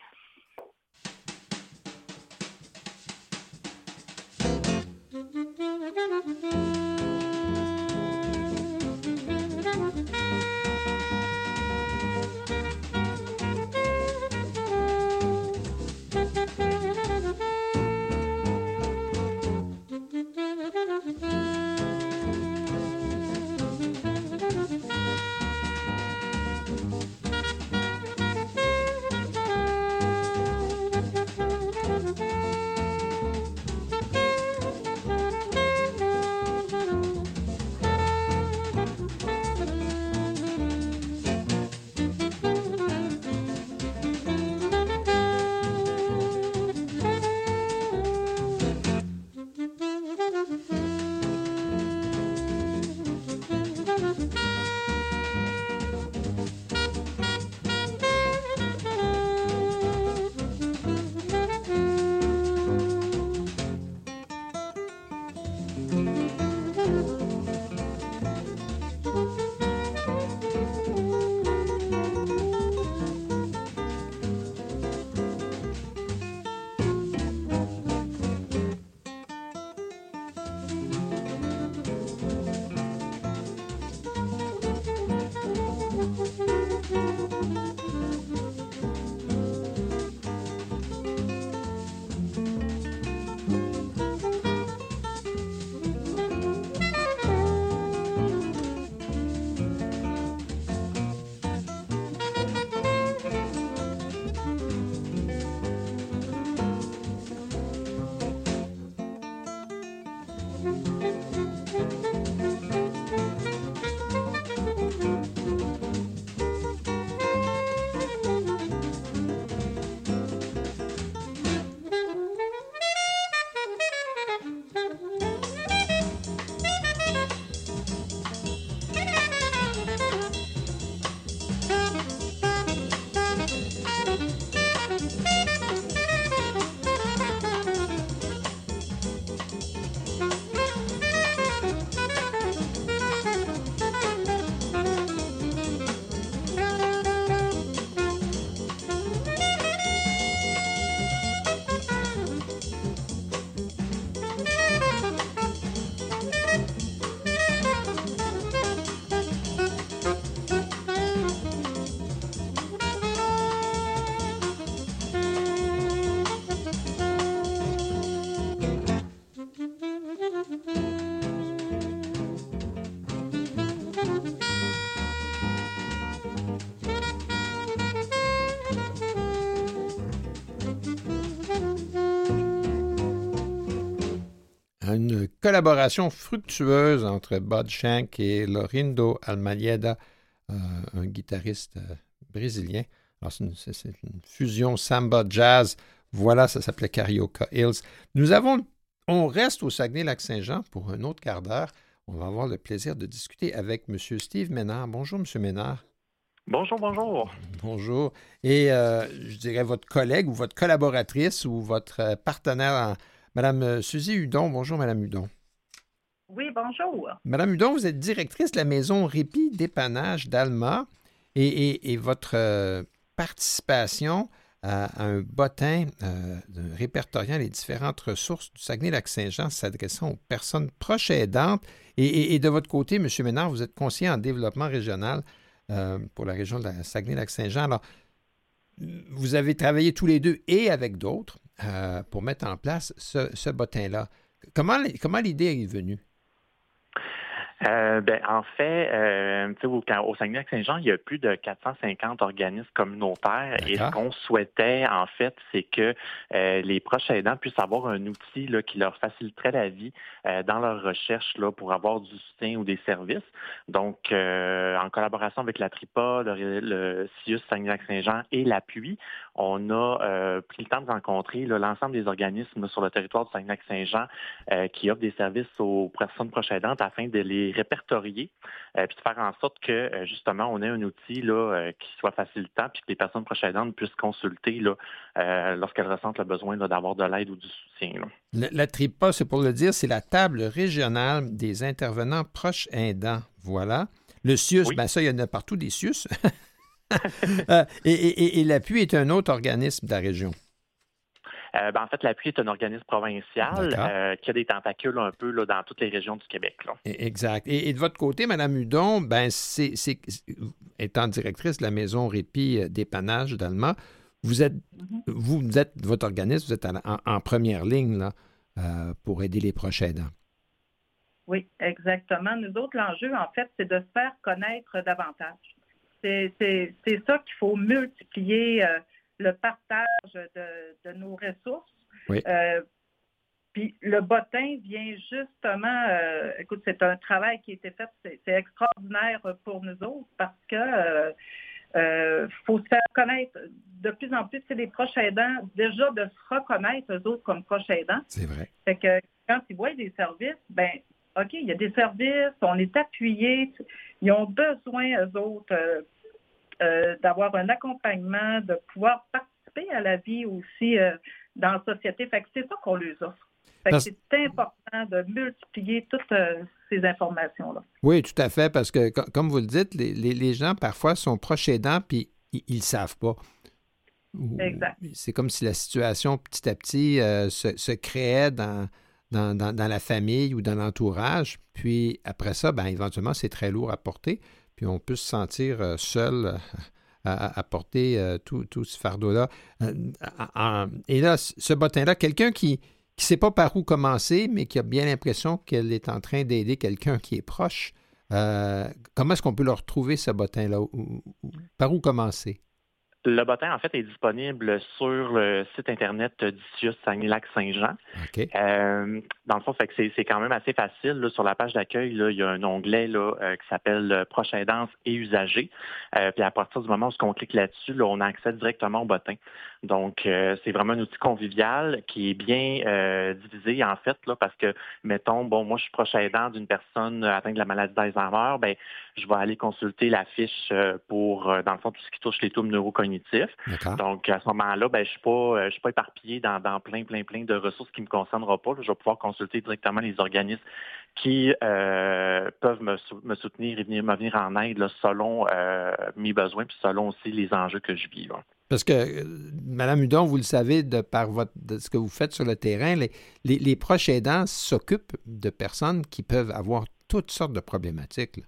Une collaboration fructueuse entre Bud Shank et Lorindo Almalieda, un guitariste brésilien. Alors, c'est une, fusion samba-jazz. Voilà, ça s'appelait Carioca Hills. Nous avons, on reste au Saguenay-Lac-Saint-Jean pour un autre quart d'heure. On va avoir le plaisir de discuter avec M. Steve Ménard. Bonjour, M. Ménard. Bonjour, bonjour. Bonjour. Et euh, je dirais votre collègue ou votre collaboratrice ou votre euh, partenaire, Mme euh, Suzy Hudon. Bonjour, Mme Hudon. Oui, bonjour. Madame Hudon, vous êtes directrice de la maison Répit dépannage d'Alma et, votre participation à, un bottin répertoriant les différentes ressources du Saguenay-Lac-Saint-Jean s'adressant aux personnes proches aidantes. Et, et, de votre côté, M. Ménard, vous êtes conseiller en développement régional euh, pour la région de la Saguenay-Lac-Saint-Jean. Alors, vous avez travaillé tous les deux et avec d'autres euh, pour mettre en place ce, ce bottin-là. Comment, comment l'idée est venue? Euh, ben, en fait, euh, au, au Saguenay-Saint-Jean, il y a plus de 450 organismes communautaires et ce qu'on souhaitait, en fait, c'est que euh, les proches aidants puissent avoir un outil là, qui leur faciliterait la vie dans leur recherche là, pour avoir du soutien ou des services. Donc, en collaboration avec la TRIPA, le, le CIUS Saguenay-Saint-Jean et l'Appui, on a pris le temps de rencontrer l'ensemble des organismes sur le territoire du Saguenay-Saint-Jean qui offrent des services aux personnes proches aidantes afin de les répertorier, euh, puis de faire en sorte que euh, justement on ait un outil là, euh, qui soit facilitant, puis que les personnes proches puissent consulter lorsqu'elles ressentent le besoin d'avoir de l'aide ou du soutien. La, TRIPA, c'est pour le dire, c'est la table régionale des intervenants proches aidants. Voilà. Le CIUS, bien ça, il y en a partout des CIUS. [laughs] [laughs] et l'appui est un autre organisme de la région. Euh, ben, en fait, l'appui est un organisme provincial euh, qui a des tentacules un peu là, dans toutes les régions du Québec. Là. E, exact. Et, de votre côté, Mme Hudon, ben, c'est, étant directrice de la maison Répit euh, dépannage d'Allemagne, vous êtes, mm-hmm. vous, êtes, votre organisme, vous êtes en, première ligne là, pour aider les proches aidants. Oui, exactement. Nous autres, l'enjeu, en fait, c'est de se faire connaître davantage. C'est, ça qu'il faut multiplier le partage de, nos ressources. Euh, puis le bottin vient justement, euh, écoute, c'est un travail qui a été fait, c'est extraordinaire pour nous autres parce que euh, faut se faire connaître de plus en plus, c'est les proches aidants, déjà de se reconnaître eux autres comme proches aidants. C'est vrai. Fait que quand ils voient des services, ben OK, il y a des services, on est appuyé, ils ont besoin, eux autres, euh, d'avoir un accompagnement, de pouvoir participer à la vie aussi euh, dans la société. Fait que c'est ça qu'on leur offre. c'est important de multiplier toutes euh, ces informations-là. Oui, tout à fait, parce que comme vous le dites, les, gens parfois sont proches aidants puis ils ne savent pas. Exact. C'est comme si la situation petit à petit se, créait dans, dans, la famille ou dans l'entourage. Puis après ça, ben, éventuellement, c'est très lourd à porter puis on peut se sentir euh, seul euh, à, porter euh, tout, ce fardeau-là. Et là, ce bottin-là, quelqu'un qui ne sait pas par où commencer, mais qui a bien l'impression qu'elle est en train d'aider quelqu'un qui est proche, comment est-ce qu'on peut leur trouver ce bottin-là? Par où commencer? Le bottin, en fait, est disponible sur le site Internet d'Icius Saguenay-Lac-Saint-Jean. Euh, dans le fond, c'est quand même assez facile. sur la page d'accueil, il y a un onglet là, euh, qui s'appelle Proche aidance et usagers. Euh, puis à partir du moment où on clique là-dessus, on a accès directement au bottin. Donc, c'est vraiment un outil convivial qui est bien divisé, en fait, là, parce que, mettons, bon, moi, je suis proche aidant d'une personne atteinte de la maladie d'Alzheimer, ben, je vais aller consulter la fiche pour, dans le fond, tout ce qui touche les troubles neurocognitifs donc, à ce moment-là, ben, je ne suis, suis, pas éparpillé dans, plein, plein, plein de ressources qui ne me concernera pas. Je vais pouvoir consulter directement les organismes qui euh, peuvent me, soutenir et venir, me venir en aide selon euh, mes besoins puis selon aussi les enjeux que je vis. Parce que, euh, Mme Hudon, vous le savez, de par votre, ce que vous faites sur le terrain, les, les, proches aidants s'occupent de personnes qui peuvent avoir toutes sortes de problématiques.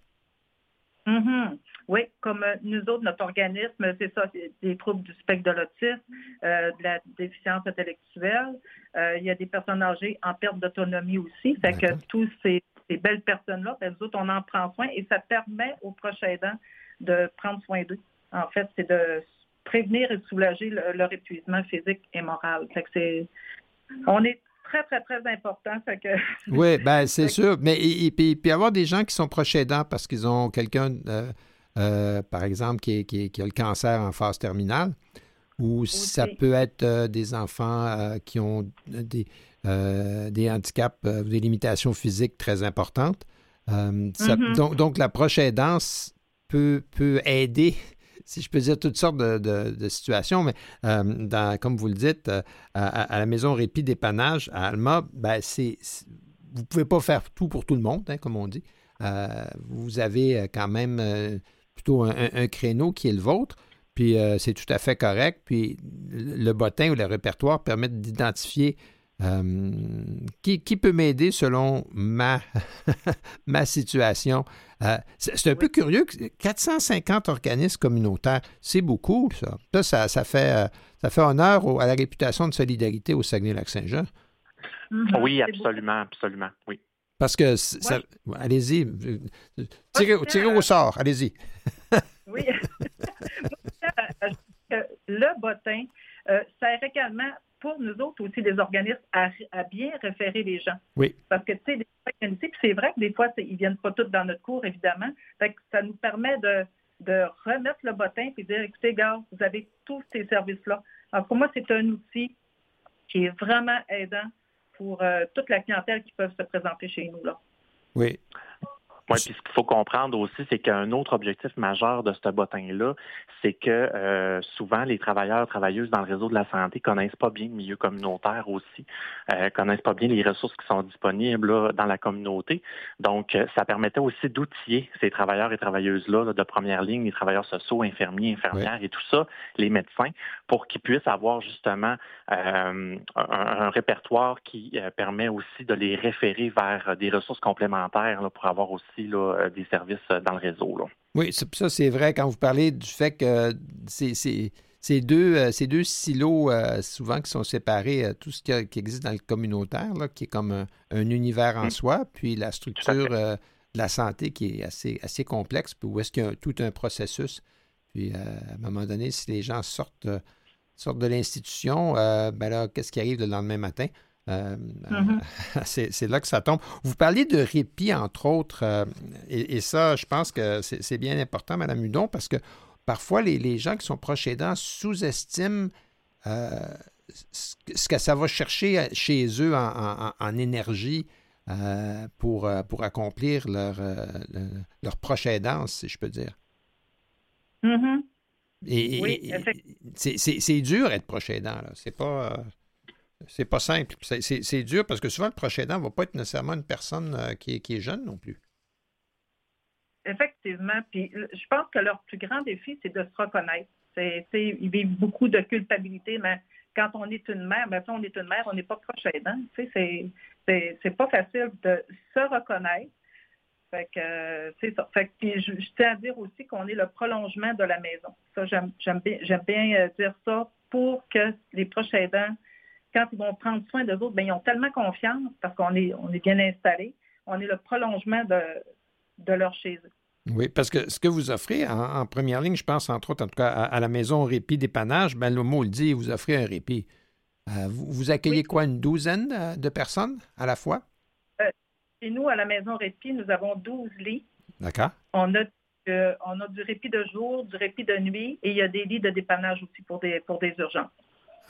Mm-hmm. Oui, comme euh, nous autres, notre organisme, c'est ça, des troubles du spectre de l'autisme, euh, de la déficience intellectuelle. Euh, il y a des personnes âgées en perte d'autonomie aussi. Fait que tous ces, belles personnes-là, ben, nous autres, on en prend soin et ça permet aux proches aidants de prendre soin d'eux. En fait, c'est de prévenir et soulager leur épuisement physique et moral. Fait que c'est, on est très, très, très important. Que... [laughs] oui, ben [laughs] c'est sûr. Mais et, puis, puis, avoir des gens qui sont proches aidants parce qu'ils ont quelqu'un, euh, euh, par exemple, qui, qui, a le cancer en phase terminale, ou ça peut être des enfants qui ont des, des handicaps, des limitations physiques très importantes. Mm-hmm. donc, donc, la proche aidance peut, peut aider si je peux dire, toutes sortes de, situations, mais euh, comme vous le dites, euh, à, la maison répit dépannage à Alma, ben c'est, vous ne pouvez pas faire tout pour tout le monde, hein, comme on dit. Euh, vous avez quand même plutôt un, créneau qui est le vôtre, puis c'est tout à fait correct. Puis le bottin ou le répertoire permettent d'identifier euh, qui, peut m'aider selon ma, [laughs] ma situation? Euh, c'est un peu curieux. 450 organismes communautaires, c'est beaucoup, ça. Ça, ça, fait, euh, ça fait honneur à la réputation de solidarité au Saguenay-Lac-Saint-Jean. Mm-hmm. Oui, absolument, absolument, oui. Parce que, allez-y, tirez, au sort, allez-y. [laughs] oui. [laughs] le bottin sert également pour nous autres aussi des organismes à, bien référer les gens. Oui. Parce que, tu sais, puis c'est vrai que des fois, ils ne viennent pas tous dans notre cours, évidemment. ça nous permet de, remettre le bottin et de dire, écoutez, gars, vous avez tous ces services-là. Alors, pour moi, c'est un outil qui est vraiment aidant pour euh, toute la clientèle qui peut se présenter chez nous. Là. Oui. Oui, puis ce qu'il faut comprendre aussi, c'est qu'un autre objectif majeur de ce bottin-là, c'est que euh, souvent les travailleurs, travailleuses dans le réseau de la santé connaissent pas bien le milieu communautaire aussi, euh, connaissent pas bien les ressources qui sont disponibles dans la communauté. Donc, euh, ça permettait aussi d'outiller ces travailleurs et travailleuses-là de première ligne, les travailleurs sociaux, infirmiers, infirmières et tout ça, les médecins, pour qu'ils puissent avoir justement un, un, répertoire qui permet aussi de les référer vers des ressources complémentaires là, pour avoir aussi euh, des services euh, dans le réseau. Oui, ça c'est vrai quand vous parlez du fait que c'est deux, euh, ces deux silos souvent qui sont séparés, tout ce qui, existe dans le communautaire, qui est comme un, univers en mm. soi, puis la structure de la santé qui est assez, assez complexe, puis où est-ce qu'il y a tout un processus. Puis à un moment donné, si les gens sortent, sortent de l'institution, ben là, qu'est-ce qui arrive le lendemain matin? Euh, mm-hmm. [laughs] c'est là que ça tombe. Vous parlez de répit, entre autres, euh, et, ça, je pense que c'est bien important, Mme Hudon, parce que parfois, les, gens qui sont proches aidants sous-estiment euh, ce que ça va chercher chez eux en, énergie pour, pour accomplir leur, leur proche aidance, si je peux dire. Mm-hmm. Et, c'est dur être proche aidant. C'est pas. C'est pas simple. C'est dur parce que souvent, le prochain aidant ne va pas être nécessairement une personne euh, qui, est, jeune non plus. Effectivement. Puis je pense que leur plus grand défi, c'est de se reconnaître. ils vivent beaucoup de culpabilité, mais quand on est une mère, ben, on est une mère, on n'est pas proche aidant. C'est pas facile de se reconnaître. Fait que c'est ça. Fait que, je, tiens à dire aussi qu'on est le prolongement de la maison. Ça, j'aime bien, bien euh, dire ça pour que les proches aidants quand ils vont prendre soin de autres, bien, ils ont tellement confiance parce qu'on est, on est bien installé. On est le prolongement de, de leur chez eux. Oui, parce que ce que vous offrez en, première ligne, je pense entre autres, en tout cas, à, la maison répit dépannage, ben, le mot le dit, vous offrez un répit. Euh, vous, accueillez quoi, une douzaine de, personnes à la fois? Euh, chez nous, à la maison répit, nous avons 12 lits. D'accord. On a, euh, on a du répit de jour, du répit de nuit et il y a des lits de dépannage aussi pour des, pour des urgences.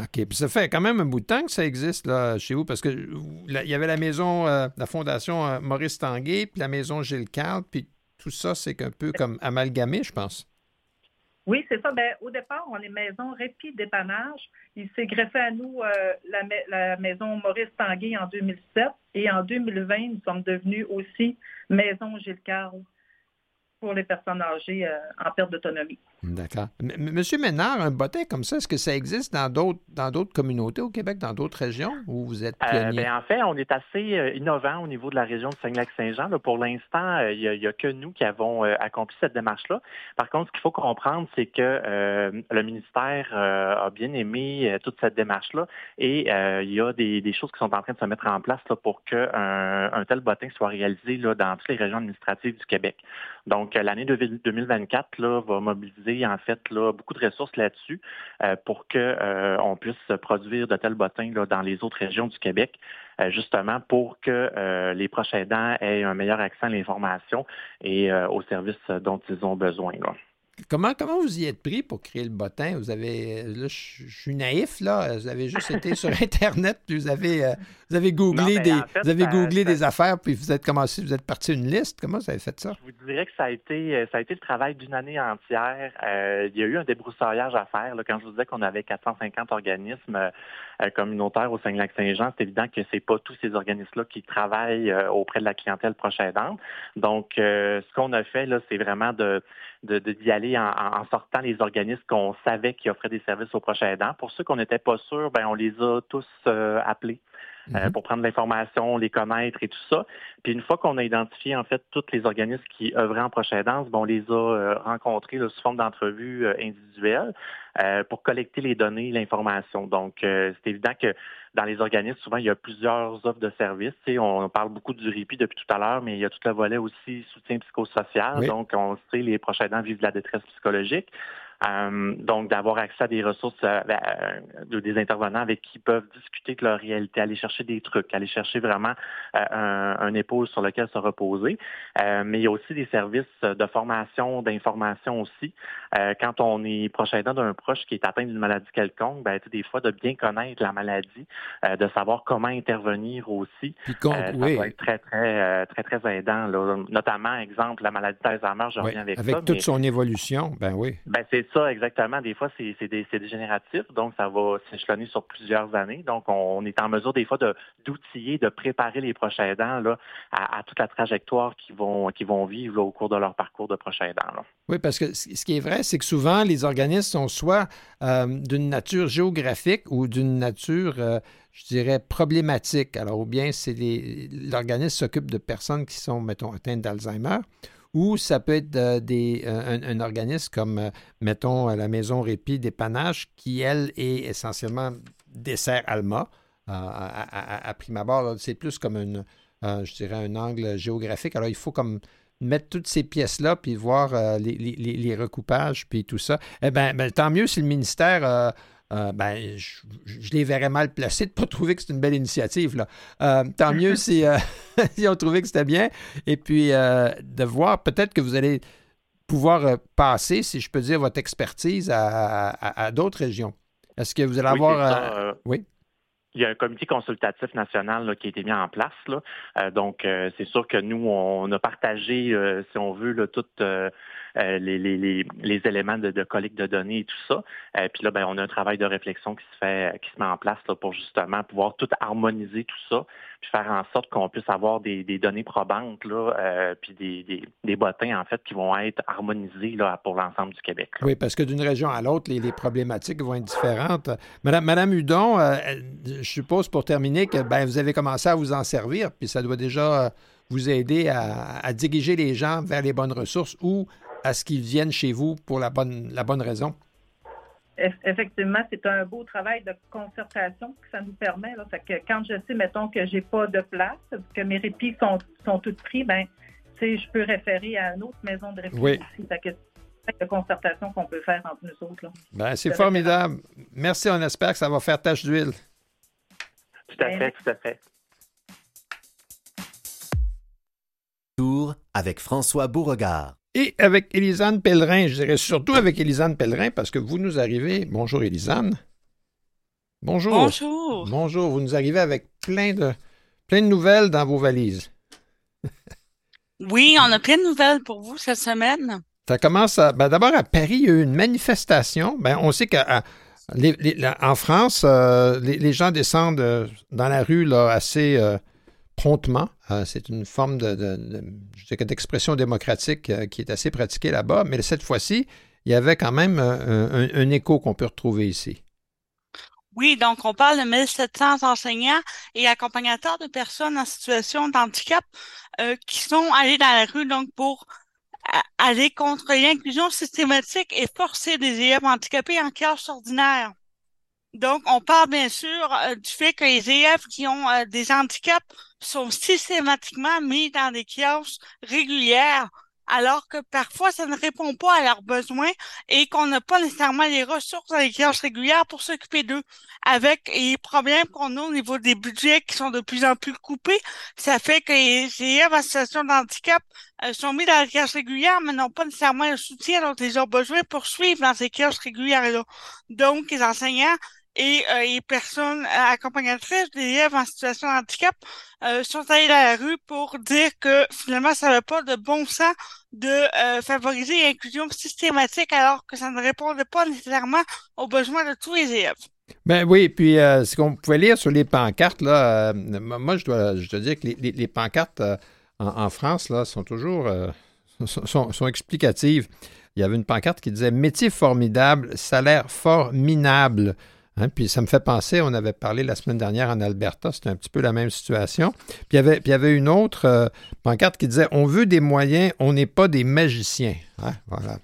OK. Puis ça fait quand même un bout de temps que ça existe là, chez vous, parce que il y avait la maison, euh, la fondation euh, Maurice Tanguay, puis la maison Gilles Carle, puis tout ça, c'est un peu comme amalgamé, je pense. Oui, c'est ça. Ben, au départ, on est maison répit dépannage. Il s'est greffé à nous euh, la, la, maison Maurice Tanguay en 2007 et en 2020, nous sommes devenus aussi maison Gilles Carle pour les personnes âgées en perte d'autonomie. D'accord. Monsieur Ménard, un bottin comme ça, est-ce que ça existe dans d'autres dans d'autres communautés au Québec, dans d'autres régions, où vous êtes euh, pionnier? Ben, en fait, on est assez euh, innovant au niveau de la région de Saint-Lac-Saint-Jean. Pour l'instant, il n'y a, que nous qui avons accompli cette démarche-là. Par contre, ce qu'il faut comprendre, c'est que le ministère a bien aimé toute cette démarche-là et il y a des, choses qui sont en train de se mettre en place là, pour qu'un un tel bottin soit réalisé là, dans toutes les régions administratives du Québec. Donc, l'année 2024 là, va mobiliser en fait beaucoup de ressources là-dessus pour que on puisse produire de tels bottins dans les autres régions du Québec, justement pour que les proches aidants aient un meilleur accès à l'information et aux services dont ils ont besoin. Comment, comment vous y êtes pris pour créer le bottin? Vous avez, là, je, suis naïf, là. Vous avez juste été [laughs] sur Internet, puis vous avez, euh, vous avez googlé, des, vous avez googlé des affaires, puis vous êtes commencé, vous êtes parti une liste. Comment vous avez fait ça? Je vous dirais que ça a été, euh, ça a été le travail d'une année entière. Euh, il y a eu un débroussaillage à faire. Là, quand je vous disais qu'on avait 450 organismes communautaires au Saint-Lac-Saint-Jean, c'est évident que c'est pas tous ces organismes-là qui travaillent auprès de la clientèle proche aidante. Donc, ce qu'on a fait, là, c'est vraiment de d'y aller en, sortant les organismes qu'on savait qui offraient des services aux prochains aidants. Pour ceux qu'on n'était pas sûrs, ben, on les a tous euh. Euh, mhm. pour prendre l'information, les connaître et tout ça. Puis une fois qu'on a identifié en fait tous les organismes qui œuvraient en prochaine danse, on les a euh, rencontrés sous forme d'entrevues individuelles pour collecter les données, l'information. Donc c'est évident que dans les organismes, souvent, il y a plusieurs offres de services. on parle beaucoup du répit depuis tout à l'heure, mais il y a tout le volet aussi soutien psychosocial. Donc, on sait les prochains aidants vivent de la détresse psychologique. Euh, donc, d'avoir accès à des ressources, euh, ben, euh, des intervenants avec qui peuvent discuter de leur réalité, aller chercher des trucs, aller chercher vraiment un, un, épaule sur lequel se reposer. mais il y a aussi des services de formation, d'information aussi. quand on est proche aidant d'un proche qui est atteint d'une maladie quelconque, ben, des fois, de bien connaître la maladie, de savoir comment intervenir aussi, ça peut être très, très, très, très aidant. Là. Notamment, exemple, la maladie d'Alzheimer, je reviens avec, avec ça. Avec toute son évolution, ben oui. Ben, c'est ça, exactement. Des fois, c'est dégénératif, donc ça va s'échelonner sur plusieurs années. Donc, on est en mesure des fois d'outiller, de, préparer les prochains aidants là, à, toute la trajectoire qu'ils vont, vont vivre au cours de leur parcours de prochains aidants. Oui, parce que ce qui est vrai, c'est que souvent, les organismes sont soit euh, d'une nature géographique ou d'une nature, euh, je dirais, problématique. Alors, ou bien l'organisme s'occupe de personnes qui sont, mettons, atteintes d'Alzheimer, ou ça peut être euh, des, euh, un, organisme comme, euh, mettons, la Maison Répit d'épannage, qui, elle, est essentiellement dessert Alma. À, à, prime abord, c'est plus comme une, je dirais, un angle géographique. Alors, il faut comme mettre toutes ces pièces-là, puis voir les, les, les, recoupages, puis tout ça. Eh bien, ben, tant mieux si le ministère ben, je, les verrais mal placés de ne pas trouver que c'est une belle initiative. Là. Euh, tant mieux si, euh, [laughs] si, on trouvait que c'était bien. Et puis, de voir peut-être que vous allez pouvoir passer, si je peux dire, votre expertise à, d'autres régions. Est-ce que vous allez avoir... oui? Il y a un comité consultatif national qui a été mis en place. donc, c'est sûr que nous, on a partagé, si on veut, là, toute euh, les, éléments de, collecte de données et tout ça. Euh, puis là, ben, on a un travail de réflexion qui se fait, qui se met en place là, pour justement pouvoir tout harmoniser tout ça, puis faire en sorte qu'on puisse avoir des, données probantes, là, euh, puis des, des, bottins, en fait, qui vont être harmonisés là, pour l'ensemble du Québec. Oui, parce que d'une région à l'autre, les, les, problématiques vont être différentes. Madame, Madame Hudon, je suppose pour terminer que ben, vous avez commencé à vous en servir, puis ça doit déjà vous aider à, à, diriger les gens vers les bonnes ressources ou à ce qu'ils viennent chez vous pour la bonne, la bonne raison? Effectivement, c'est un beau travail de concertation que ça nous permet. Là. que quand je sais, mettons, que j'ai pas de place, que mes répits sont, sont tous pris, ben, je peux référer à une autre maison de répit oui. aussi. c'est de concertation qu'on peut faire entre nous autres. Ben, c'est formidable. Merci, on espère que ça va faire tache d'huile. Tout à ben, fait, tout à fait. Tour avec François Beauregard. Et avec Élisane Pellerin, je dirais surtout avec Élisane Pellerin, parce que vous nous arrivez. Bonjour Élisane. Bonjour. Bonjour. Bonjour. Vous nous arrivez avec plein de, plein de nouvelles dans vos valises. [laughs] oui, on a plein de nouvelles pour vous cette semaine. Ça commence à. Ben, D'abord, à Paris, il y a eu une manifestation. Ben, on sait qu'en France, euh, les, gens descendent euh, dans la rue là, assez. Euh, promptement. Euh, c'est une forme de, d'expression démocratique euh, qui est assez pratiquée là-bas, mais cette fois-ci, il y avait quand même euh, un, écho qu'on peut retrouver ici. Oui, donc on parle de 1700 enseignants et accompagnateurs de personnes en situation d'handicap qui sont allés dans la rue donc pour aller contre l'inclusion systématique et forcer des élèves handicapés en classe ordinaire. Donc, on parle bien sûr euh, du fait que les élèves qui ont euh, des handicaps sont systématiquement mis dans des classes régulières alors que parfois ça ne répond pas à leurs besoins et qu'on n'a pas nécessairement les ressources dans les classes régulières pour s'occuper d'eux. Avec les problèmes qu'on a au niveau des budgets qui sont de plus en plus coupés, ça fait que les élèves en situation de handicap euh, sont mis dans les classes régulières, mais n'ont pas nécessairement le soutien dont ils ont besoin pour suivre dans ces classes régulières-là. Donc, les enseignants et euh, les personnes euh, accompagnatrices d'élèves en situation de handicap euh, sont allés dans la rue pour dire que finalement, ça n'avait pas de bon sens de favoriser l'inclusion systématique alors que ça ne répondait pas nécessairement aux besoins de tous les élèves. Ben oui, puis ce qu'on pouvait lire sur les pancartes, là, moi, je dois, je dire que les, pancartes en, France là, sont toujours sont, sont, explicatives. Il y avait une pancarte qui disait Métier formidable, salaire formidable. Hein, puis ça me fait penser, on avait parlé la semaine dernière en Alberta, c'était un petit peu la même situation. Puis il y avait, une autre euh, pancarte qui disait On veut des moyens, on n'est pas des magiciens. Hein, voilà.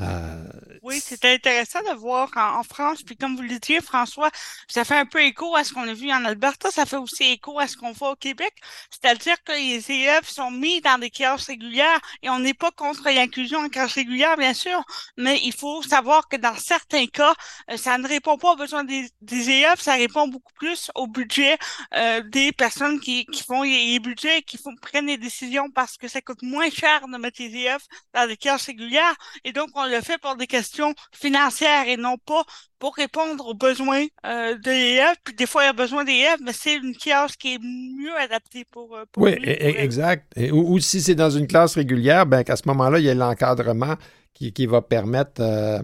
Euh, oui, c'était intéressant de voir en, France. Puis comme vous le disiez, François, ça fait un peu écho à ce qu'on a vu en Alberta. Ça fait aussi écho à ce qu'on voit au Québec. C'est-à-dire que les élèves sont mis dans des classes régulières et on n'est pas contre l'inclusion en classe régulière, bien sûr, mais il faut savoir que dans certains cas, euh, ça ne répond pas aux besoins des, élèves, ça répond beaucoup plus au budget euh, des personnes qui, qui font les, budgets et qui font, prennent les décisions parce que ça coûte moins cher de mettre les élèves dans des classes régulières. Et donc, on le fait pour des questions financières et non pas pour répondre aux besoins euh, de l'élève. Puis des fois, il y a besoin d'élèves, mais c'est une classe qui est mieux adaptée pour, euh, Oui, exact. ou, si c'est dans une classe régulière, ben qu'à ce moment-là, il y a l'encadrement qui, qui, va permettre euh,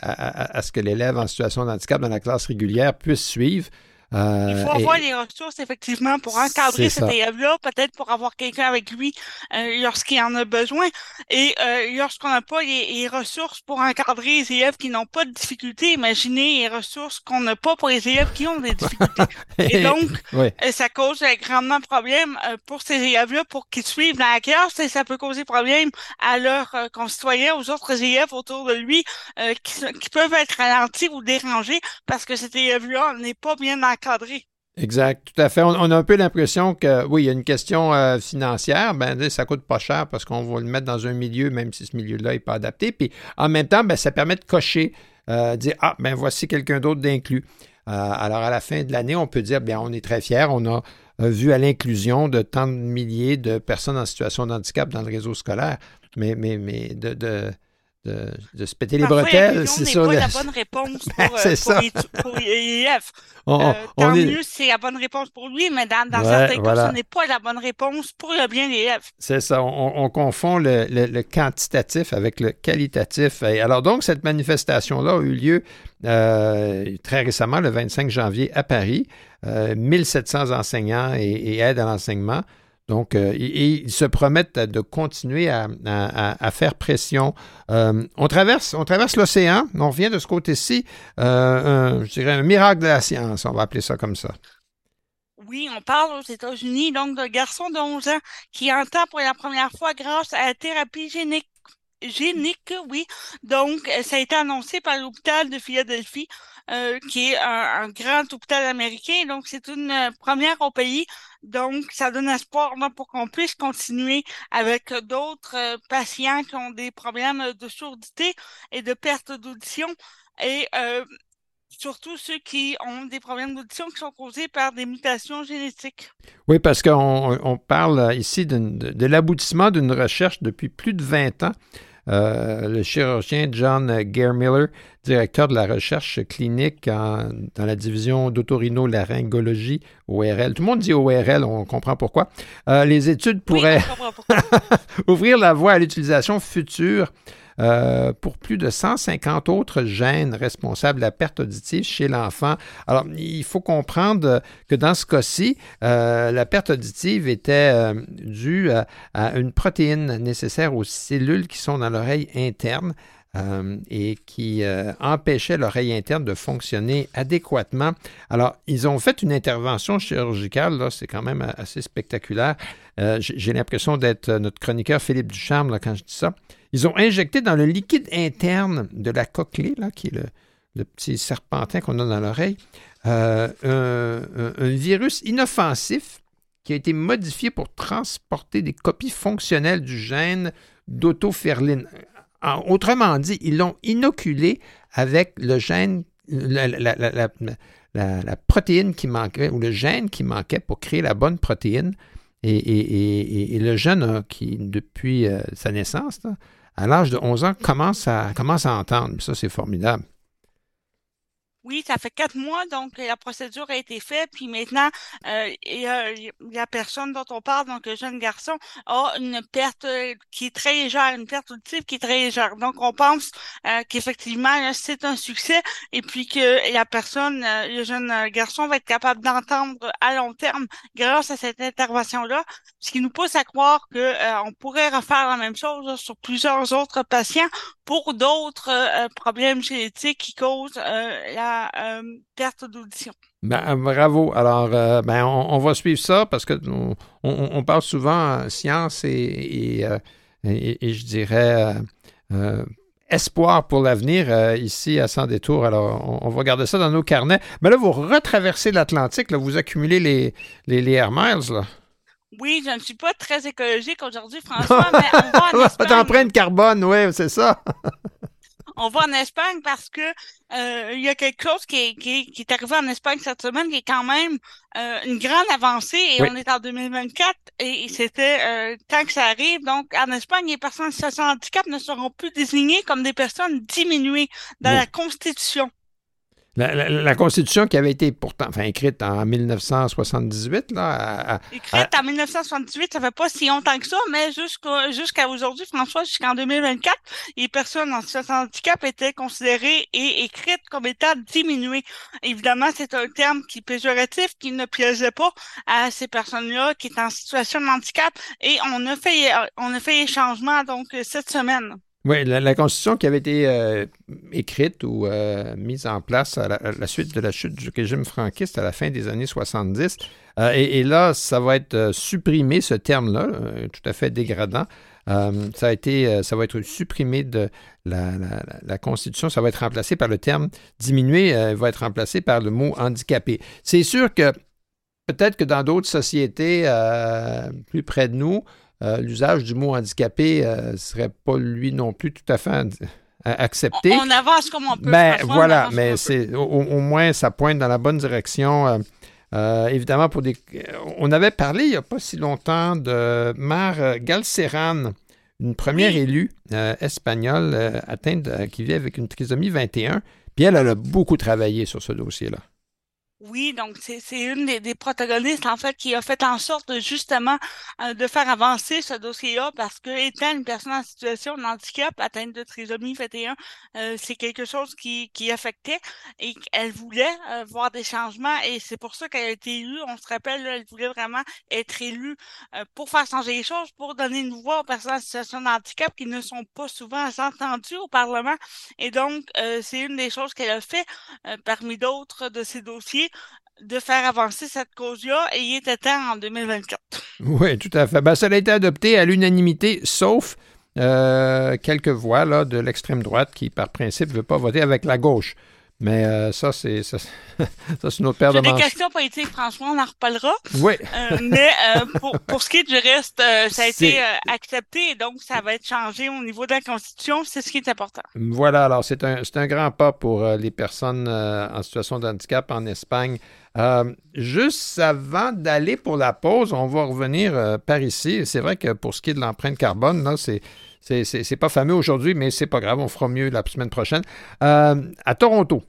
à, à, ce que l'élève en situation de handicap dans la classe régulière puisse suivre euh, il faut avoir les ressources, effectivement, pour encadrer cet élève-là, peut-être pour avoir quelqu'un avec lui euh, lorsqu'il en a besoin. Et euh, lorsqu'on n'a pas les, ressources pour encadrer les élèves qui n'ont pas de difficultés, imaginez les ressources qu'on n'a pas pour les élèves qui ont des difficultés. [laughs] et donc, ça cause grandement de problème pour ces élèves-là pour qu'ils suivent dans la classe et ça peut causer problème à leurs concitoyens, aux autres élèves autour de lui qui, qui, peuvent être ralentis ou dérangés parce que cet élève-là n'est pas bien encadré Exact, tout à fait. On, a un peu l'impression que, oui, il y a une question euh, financière, ben, ça coûte pas cher parce qu'on va le mettre dans un milieu, même si ce milieu-là n'est pas adapté. Puis en même temps, ben, ça permet de cocher, euh, dire, ah, ben voici quelqu'un d'autre d'inclus. Euh, alors à la fin de l'année, on peut dire, bien, on est très fiers, on a vu à l'inclusion de tant de milliers de personnes en situation de handicap dans le réseau scolaire. Mais, mais, mais de de, se péter les bretelles. C'est ça. pas la bonne réponse ben, [laughs] pour, euh, pour, euh, tant mieux, c'est la bonne réponse pour lui, mais dans, certains cas, ce n'est pas la bonne réponse pour le bien des élèves. C'est ça. On, confond le, quantitatif avec le qualitatif. Et alors donc, cette manifestation-là a eu lieu euh, très récemment, le 25 janvier, à Paris. 1700 enseignants et, et aides à l'enseignement donc, euh, ils, se promettent de continuer à, faire pression. Euh, on traverse, on traverse l'océan, on revient de ce côté-ci, euh, je dirais un miracle de la science, on va appeler ça comme ça. Oui, on parle aux États-Unis donc d'un garçon de 11 ans qui entend pour la première fois grâce à la thérapie génique génique, oui. Donc, ça a été annoncé par l'hôpital de Philadelphie. Qui est un, grand hôpital américain. Donc, c'est une première au pays. Donc, ça donne espoir pour qu'on puisse continuer avec d'autres euh, patients qui ont des problèmes de surdité et de perte d'audition. Et surtout ceux qui ont des problèmes d'audition qui sont causés par des mutations génétiques. Oui, parce qu'on parle ici de, de l'aboutissement d'une recherche depuis plus de 20 ans euh, le chirurgien John Miller, directeur de la recherche clinique dans la division d'autorino-laryngologie, ORL. Tout le monde dit ORL, on comprend pourquoi. Euh, les études pourraient [laughs] ouvrir la voie à l'utilisation future euh, pour plus de 150 autres gènes responsables de la perte auditive chez l'enfant. Alors, il faut comprendre que dans ce cas-ci, euh, la perte auditive était euh, due à, une protéine nécessaire aux cellules qui sont dans l'oreille interne. et qui empêchait l'oreille interne de fonctionner adéquatement. Alors, ils ont fait une intervention chirurgicale, là, c'est quand même assez spectaculaire. J'ai l'impression d'être notre chroniqueur Philippe Ducharme quand je dis ça. Ils ont injecté dans le liquide interne de la cochlée, là, qui est le, petit serpentin qu'on a dans l'oreille, euh, un, virus inoffensif qui a été modifié pour transporter des copies fonctionnelles du gène d'autoferline. Autrement dit, ils l'ont inoculé avec le gène, la, protéine qui manquait, ou le gène qui manquait pour créer la bonne protéine. Et, le jeune, qui, depuis euh, sa naissance, à l'âge de 11 ans, commence à, commence à entendre. Ça, c'est formidable. Oui, ça fait quatre mois, donc la procédure a été faite, puis maintenant, euh, et, la personne dont on parle, donc le jeune garçon, a une perte euh, qui est très légère, une perte auditive qui est très légère. Donc, on pense euh, qu'effectivement, c'est un succès, et puis que la personne, euh, le jeune garçon va être capable d'entendre à long terme grâce à cette intervention-là, ce qui nous pousse à croire que on pourrait refaire la même chose sur plusieurs autres patients pour d'autres problèmes génétiques qui causent la euh, perte d'audition. Ben, bravo. Alors, euh, ben, on, va suivre ça parce que on, parle souvent science et, euh, et, et, je dirais espoir pour l'avenir ici à Sans Détour. Alors, on, va garder ça dans nos carnets. Mais là, vous retraversez l'Atlantique, vous accumulez les, les, Air Miles. Là. Oui, je ne suis pas très écologique aujourd'hui, François, [laughs] mais on va en Espagne. Carbone, oui, c'est ça. [laughs] on va en Espagne parce que euh, il y a quelque chose qui est, qui, est, arrivé en Espagne cette semaine qui est quand même euh, une grande avancée et on est en 2024 et, c'était euh, tant que ça arrive. Donc, en Espagne, les personnes de handicap ne seront plus désignées comme des personnes diminuées dans la Constitution. La, Constitution qui avait été pourtant, enfin, écrite en 1978, là. écrite en 1978, ça fait pas si longtemps que ça, mais jusqu'à aujourd'hui, François, jusqu'en 2024, les personnes en situation de handicap étaient considérées et écrites comme étant diminuées. Évidemment, c'est un terme qui est péjoratif, qui ne plaisait pas à ces personnes-là qui étaient en situation de handicap et on a fait, on a fait les changements, donc, cette semaine. Oui, la, Constitution qui avait été euh, écrite ou euh, mise en place à la, suite de la chute du régime franquiste à la fin des années 70. Euh, et, là, ça va être supprimé, ce terme-là, tout à fait dégradant. ça, a été, ça va être supprimé de la, Constitution. Ça va être remplacé par le terme diminué, va être remplacé par le mot handicapé. C'est sûr que peut-être que dans d'autres sociétés plus près de nous, euh, l'usage du mot handicapé ne euh, serait pas lui non plus tout à fait accepté. On, avance comme on peut. Ben, voilà, mais c'est au, moins ça pointe dans la bonne direction. Euh, évidemment, pour des. On avait parlé il n'y a pas si longtemps de Mar Galceran, une première élue espagnole atteinte qui vit avec une trisomie 21. Puis elle, elle a beaucoup travaillé sur ce dossier-là. Oui, donc c'est une des, des, protagonistes en fait qui a fait en sorte justement euh, de faire avancer ce dossier-là parce que étant une personne en situation de handicap atteinte de trisomie 21, euh, c'est quelque chose qui, qui affectait et qu'elle voulait euh, voir des changements et c'est pour ça qu'elle a été élue. On se rappelle, elle voulait vraiment être élue pour faire changer les choses, pour donner une voix aux personnes en situation de handicap qui ne sont pas souvent entendues au Parlement. Et donc, c'est une des choses qu'elle a fait parmi d'autres de ces dossiers de faire avancer cette cause-là et il était temps en 2024. Oui, tout à fait. Ben, ça a été adopté à l'unanimité, sauf euh, quelques voix là, de l'extrême droite qui, par principe, ne veut pas voter avec la gauche. Mais euh, ça, c'est [laughs] ça, c'est une autre paire de manches. des questions politiques, franchement, on en reparlera. Oui. Euh, mais pour, pour, ce qui est du reste, ça a été accepté et donc ça va être changé au niveau de la Constitution. C'est ce qui est important. Voilà, alors c'est un, un grand pas pour les personnes en situation de handicap en Espagne. Euh, juste avant d'aller pour la pause, on va revenir euh, par ici. C'est vrai que pour ce qui est de l'empreinte carbone, là, c'est. C'est pas fameux aujourd'hui, mais c'est pas grave, on fera mieux la semaine prochaine. Euh, à Toronto.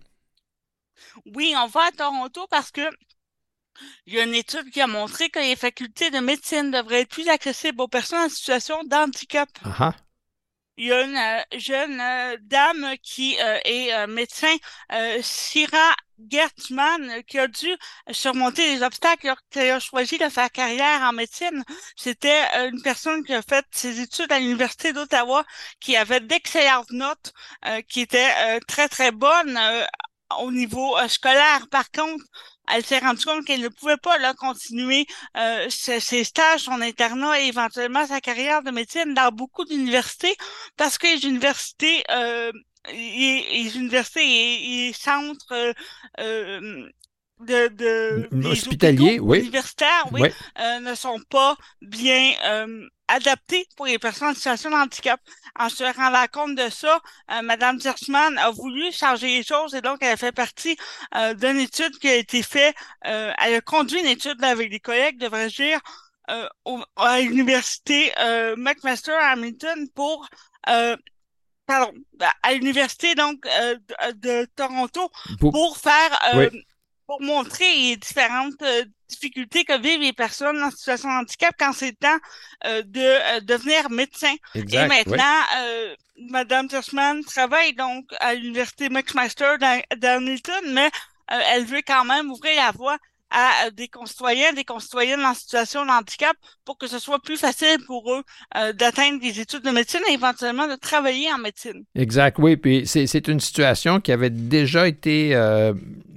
Oui, on va à Toronto parce que il y a une étude qui a montré que les facultés de médecine devraient être plus accessibles aux personnes en situation d'handicap. Il y a une jeune dame qui est médecin, Syrah Gertman qui a dû surmonter les obstacles qui a choisi de faire carrière en médecine. C'était euh, une personne qui a fait ses études à l'Université d'Ottawa, qui avait d'excellentes notes, euh, qui était euh, très, très bonne au niveau scolaire. Par contre, elle s'est rendue compte qu'elle ne pouvait pas là, continuer ses, stages, son internat et éventuellement sa carrière de médecine dans beaucoup d'universités parce que les universités les, universités et, centres euh, euh, de, de hospitaliers, oui. universitaires, oui, euh, ne sont pas bien euh, adaptés pour les personnes en situation de handicap. En se rendant compte de ça, euh, Madame Zersman a voulu changer les choses et donc elle a fait partie euh, d'une étude qui a été faite. elle a conduit une étude avec des collègues, devrais-je dire, à l'université McMaster à Hamilton pour pardon, à l'université donc de, Toronto pour, faire pour montrer les différentes euh, difficultés que vivent les personnes en situation de handicap quand c'est le temps euh, de euh, devenir médecin. Et maintenant, Madame Tushman travaille donc à l'Université McMaster d'Hamilton, mais elle veut quand même ouvrir la voie à des concitoyens, des concitoyennes en situation de handicap pour que ce soit plus facile pour eux d'atteindre des études de médecine et éventuellement de travailler en médecine. Exact, oui. Puis c'est une situation qui avait déjà été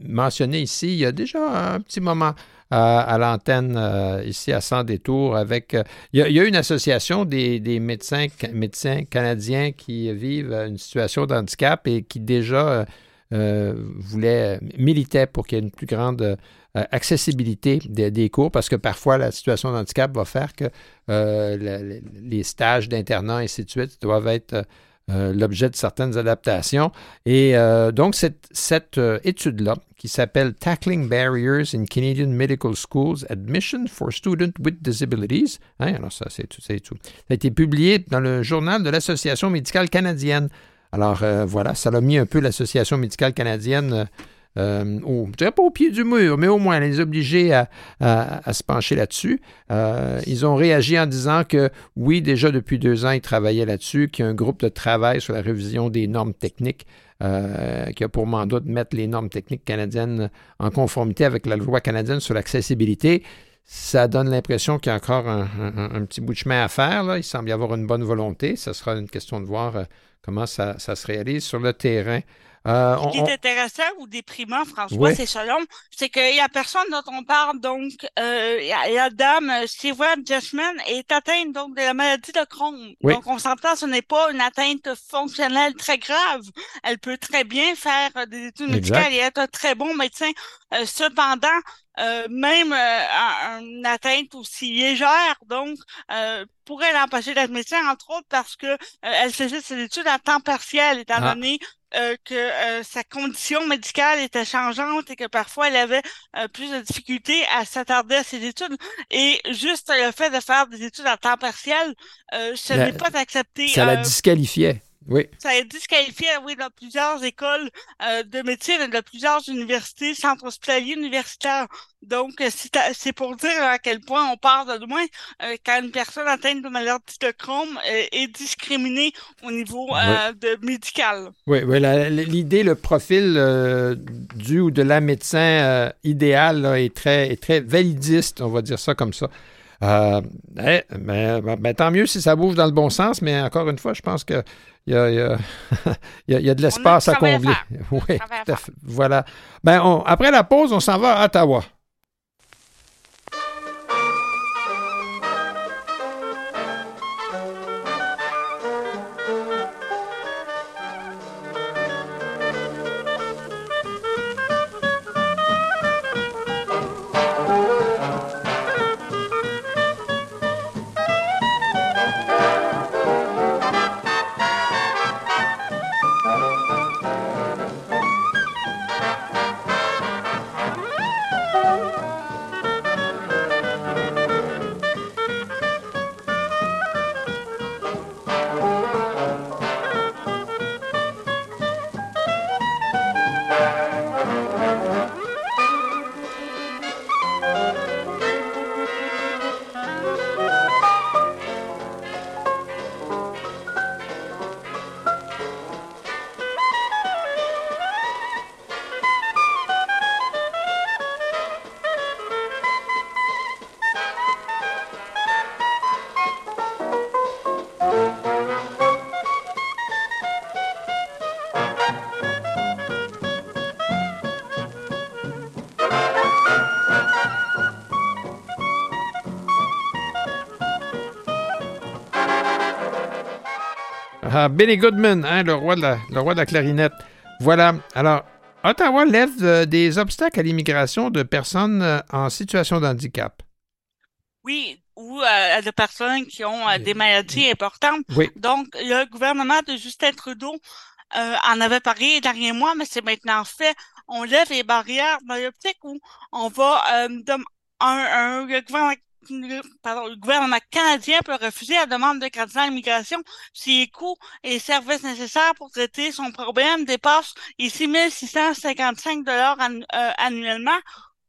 mentionné ici il y a déjà un petit moment. À l'antenne euh, ici à Sans Détour avec euh, il, y a, une association des, médecins médecins canadiens qui vivent une situation d'handicap et qui déjà euh, voulaient militaient pour qu'il y ait une plus grande accessibilité des, cours parce que parfois la situation d'handicap va faire que les stages d'internat ainsi de suite doivent être euh, l'objet de certaines adaptations. Et euh, donc, cette, euh, étude-là, qui s'appelle Tackling Barriers in Canadian Medical Schools, Admission for Students with Disabilities, hein, a été publié dans le journal de l'Association médicale canadienne. Alors voilà, ça l'a mis un peu l'Association médicale canadienne euh, au, je dirais pas au pied du mur, mais au moins les obliger à, à, se pencher là-dessus. Euh, ils ont réagi en disant que oui, déjà depuis deux ans, ils travaillaient là-dessus, qu'il y a un groupe de travail sur la révision des normes techniques euh, qui a pour mandat de mettre les normes techniques canadiennes en conformité avec la loi canadienne sur l'accessibilité. Ça donne l'impression qu'il y a encore un, un, petit bout de chemin à faire. Là. Il semble y avoir une bonne volonté. Ce sera une question de voir euh, comment ça, ça, se réalise sur le terrain. Euh, Ce qui est intéressant ou déprimant, François, c'est selon, c'est qu'il y a personne dont on parle, donc euh, la dame euh, Stewart Jasmine est atteinte donc de la maladie de Crohn. Donc on s'entend, ce n'est pas une atteinte fonctionnelle très grave. Elle peut très bien faire euh, des études médicales et être un très bon médecin. cependant, euh, même euh, une atteinte aussi légère, donc euh, pourrait l'empêcher d'être médecin, entre autres parce que elle faisait ses études à temps partiel, étant ah. donné que sa condition médicale était changeante et que parfois elle avait plus de difficultés à s'attarder à ses études. Et juste le fait de faire des études à temps partiel, ce n'est pas accepté. Ça la disqualifiait. Oui. Ça a disqualifié, oui, dans plusieurs écoles euh, de médecine et de plusieurs universités, centres hospitaliers universitaires. Donc, euh, c'est pour dire à quel point on part de loin euh, quand une personne atteinte de maladie de Crohn est discriminée au niveau de médical. Oui, oui l'idée, le profil du ou de la médecin idéal est, très, est très validiste, on va dire ça comme ça. Euh, eh, mais, ben, tant mieux si ça bouge dans le bon sens, mais encore une fois, je pense qu'il y a, [laughs] y, a, y a de l'espace à combler. [laughs] Oui, voilà. Ben, après la pause, on s'en va à Ottawa. Benny Goodman, hein, le, roi de la, le roi de la clarinette. Voilà. Alors, Ottawa lève des obstacles à l'immigration de personnes en situation de handicap. Oui, ou euh, de personnes qui ont des maladies importantes. Oui. Donc, le gouvernement de Justin Trudeau en avait parlé les derniers mois, mais c'est maintenant fait. On lève les barrières dans l'optique où on va un, un, gouvernement pardon, le gouvernement canadien peut refuser la demande de candidat à l'immigration si les coûts et les services nécessaires pour traiter son problème dépassent les 6 655 dollars euh, annuellement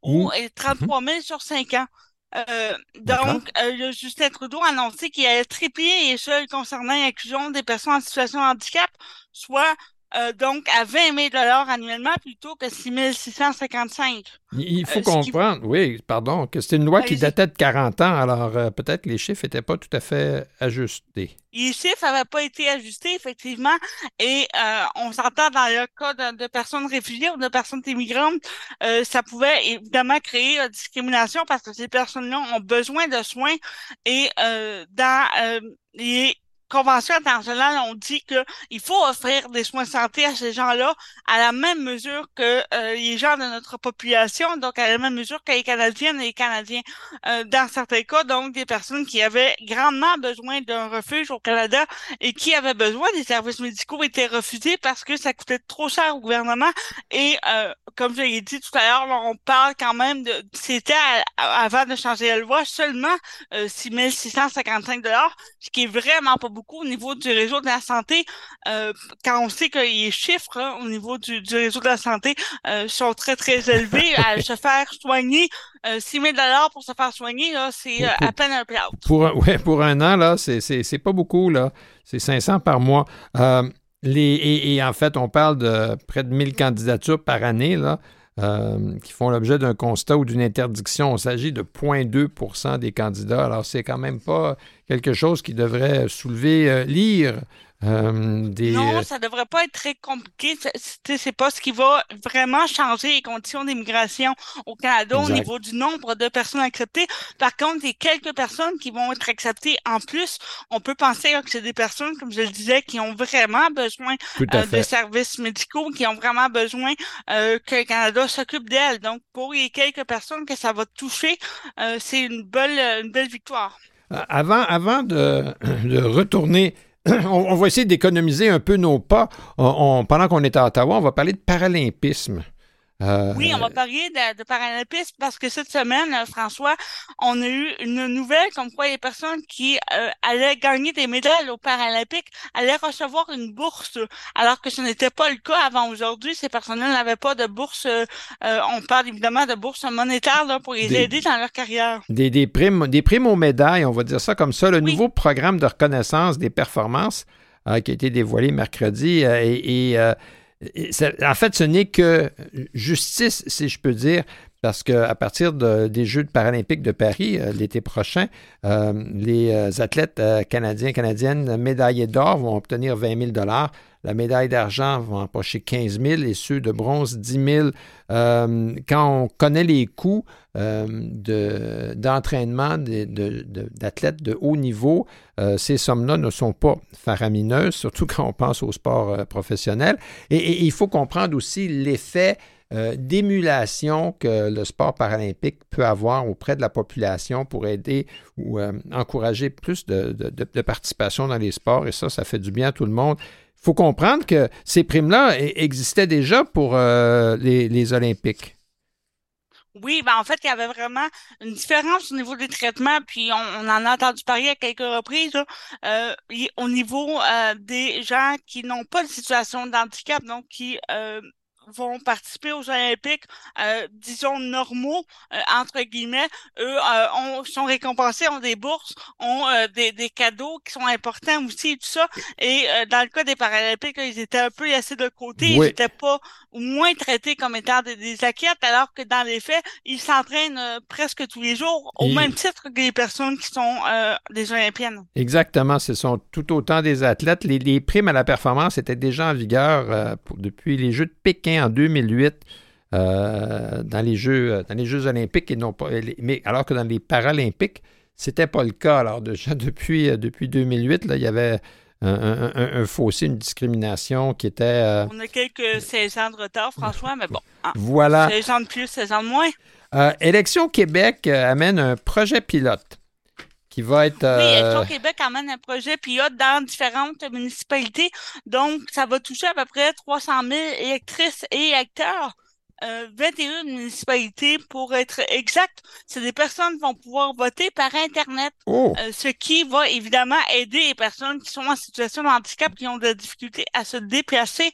ou 33 000 sur 5 ans. Euh, donc, euh, le Justin Trudeau a annoncé qu'il allait tripler les seuls concernant l'inclusion des personnes en situation de handicap, soit euh, donc à 20 000 annuellement plutôt que 6 655. Il faut euh, comprendre, oui, pardon, que c'était une loi qui datait de 40 ans, alors euh, peut-être que les chiffres n'étaient pas tout à fait ajustés. Les chiffres n'avaient pas été ajustés, effectivement, et on s'entend dans le cas de, personnes réfugiées ou de personnes immigrantes, ça pouvait évidemment créer la discrimination parce que ces personnes-là ont besoin de soins et dans les convention internationale on dit qu'il faut offrir des soins de santé à ces gens-là à la même mesure que euh, les gens de notre population, donc à la même mesure que les Canadiennes et les Canadiens. Euh, dans certains cas, donc des personnes qui avaient grandement besoin d'un refuge au Canada et qui avaient besoin des services médicaux étaient refusés parce que ça coûtait trop cher au gouvernement. Et euh, comme je l'ai dit tout à l'heure, on parle quand même de c'était avant de changer la loi seulement 6 655 dollars, ce qui est vraiment pas beaucoup au niveau du réseau de la santé, euh, quand on sait que les chiffres hein, au niveau du, réseau de la santé euh, sont très, très élevés, à se faire soigner, 6 000 pour se faire soigner, c'est euh, à peine un plat. Pour, ouais, pour un an, là, c'est pas beaucoup, là. C'est 500 par mois. les, et, en fait, on parle de près de 1000 candidatures par année, là. Qui font l'objet d'un constat ou d'une interdiction. Il s'agit de 0,2% des candidats. Alors, c'est quand même pas quelque chose qui devrait soulever euh, l'ire. Euh, non, euh, ça devrait pas être très compliqué. C'est pas ce qui va vraiment changer les conditions d'immigration au Canada au niveau du nombre de personnes acceptées. Par contre, il y a quelques personnes qui vont être acceptées en plus. On peut penser que c'est des personnes, comme je le disais, qui ont vraiment besoin de services médicaux, qui ont vraiment besoin que le Canada s'occupe d'elles. Donc, pour les quelques personnes que ça va toucher, c'est une belle, une belle victoire. Avant, avant de, retourner [clears throat] on, va essayer d'économiser un peu nos pas. pendant qu'on est à Ottawa, on va parler de paralympisme. Euh, oui, on va parler de, de paralympisme parce que cette semaine, euh, François, on a eu une nouvelle comme quoi les personnes qui euh, allaient gagner des médailles aux Paralympiques allaient recevoir une bourse, alors que ce n'était pas le cas avant aujourd'hui. Ces personnes-là n'avaient pas de bourse. on parle évidemment de bourse monétaire là, pour les aider dans leur carrière. Des, des, primes, des primes aux médailles, on va dire ça comme ça. Le nouveau programme de reconnaissance des performances qui a été dévoilé mercredi et, et en fait, ce n'est que justice, si je peux dire, parce qu'à partir des Jeux paralympiques de Paris euh, l'été prochain, euh, les euh, athlètes canadiens canadiennes médaillés d'or vont obtenir 20 000 la médaille d'argent va empocher 15 000 et ceux de bronze 10 000. quand on connaît les coûts d'entraînement d'athlètes de, haut niveau, ces sommes-là ne sont pas faramineuses, [laughs] surtout quand on pense au sport professionnel. et, il faut comprendre aussi l'effet euh, d'émulation que le sport paralympique peut avoir auprès de la population pour aider ou euh, encourager plus de, participation dans les sports. Et ça, ça fait du bien à tout le monde. Faut comprendre que ces primes-là e-, existaient déjà pour euh, les, Olympiques. Oui, ben en fait, il y avait vraiment une différence au niveau des traitements, puis on, en a entendu parler à quelques reprises, au niveau des gens qui n'ont pas de situation d'handicap, donc qui vont participer aux Olympiques, euh, disons, normaux, euh, entre guillemets, eux euh, sont récompensés, ont des bourses, ont des, des, cadeaux qui sont importants aussi tout ça. Et dans le cas des Paralympiques, ils étaient un peu laissés de côté, ils n'étaient pas ou moins traités comme étant des, des athlètes, alors que dans les faits, ils s'entraînent presque tous les jours, au même titre que les personnes qui sont des Olympiennes. Exactement, ce sont tout autant des athlètes. Les, les primes à la performance étaient déjà en vigueur depuis les Jeux de Pékin en 2008 euh, dans, les Jeux, dans les Jeux olympiques, et non pas, mais alors que dans les Paralympiques, c'était pas le cas. Alors déjà [laughs] depuis, euh, depuis 2008, là, il y avait un, fossé, une discrimination qui était. Euh, On a quelques 16 ans de retard, François, mais bon. Hein, voilà. 16 ans de plus, 16 ans de moins. Euh, Élection Québec euh, amène un projet pilote qui va être. Oui, Élection Québec amène un projet pilote dans différentes municipalités. Donc, ça va toucher à peu près 300 000 électrices et électeurs. 21 euh, municipalités pour être exact. C'est des personnes qui vont pouvoir voter par Internet, oh. euh, ce qui va évidemment aider les personnes qui sont en situation de handicap, qui ont de la difficulté à se déplacer.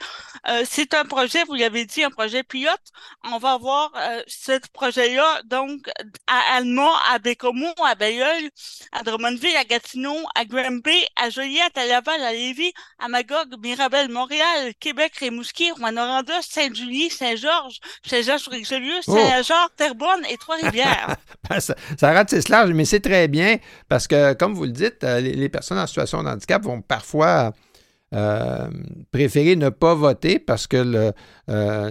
Euh, c'est un projet, vous l'avez dit, un projet pilote. On va avoir ce projet-là, donc, à Alma, à Bécomo, à Bayeul, à Drummondville, à Gatineau, à Granby, à Joliette, à Laval, à Lévis, à Magog, Mirabel, Montréal, Québec, Rimouski, Rwanda, Saint-Julie, Saint-Georges, chez Jean richelieu oh. Saint-Jean, Terrebonne et Trois-Rivières. Ben, [laughs] ça, ça ratisse large, mais c'est très bien parce que, comme vous le dites, euh, les, personnes en situation de handicap vont parfois euh, préférer ne pas voter parce que le, euh,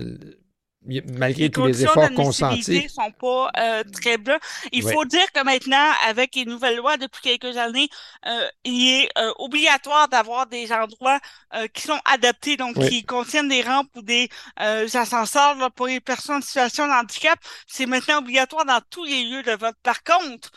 malgré tous les efforts consentis. sont pas euh, très bons. Il faut dire que maintenant, avec les nouvelles lois depuis quelques années, euh, il est euh, obligatoire d'avoir des endroits qui sont adaptés, donc qui contiennent des rampes ou des ascenseurs pour les personnes en situation de handicap. C'est maintenant obligatoire dans tous les lieux de vote. Par contre,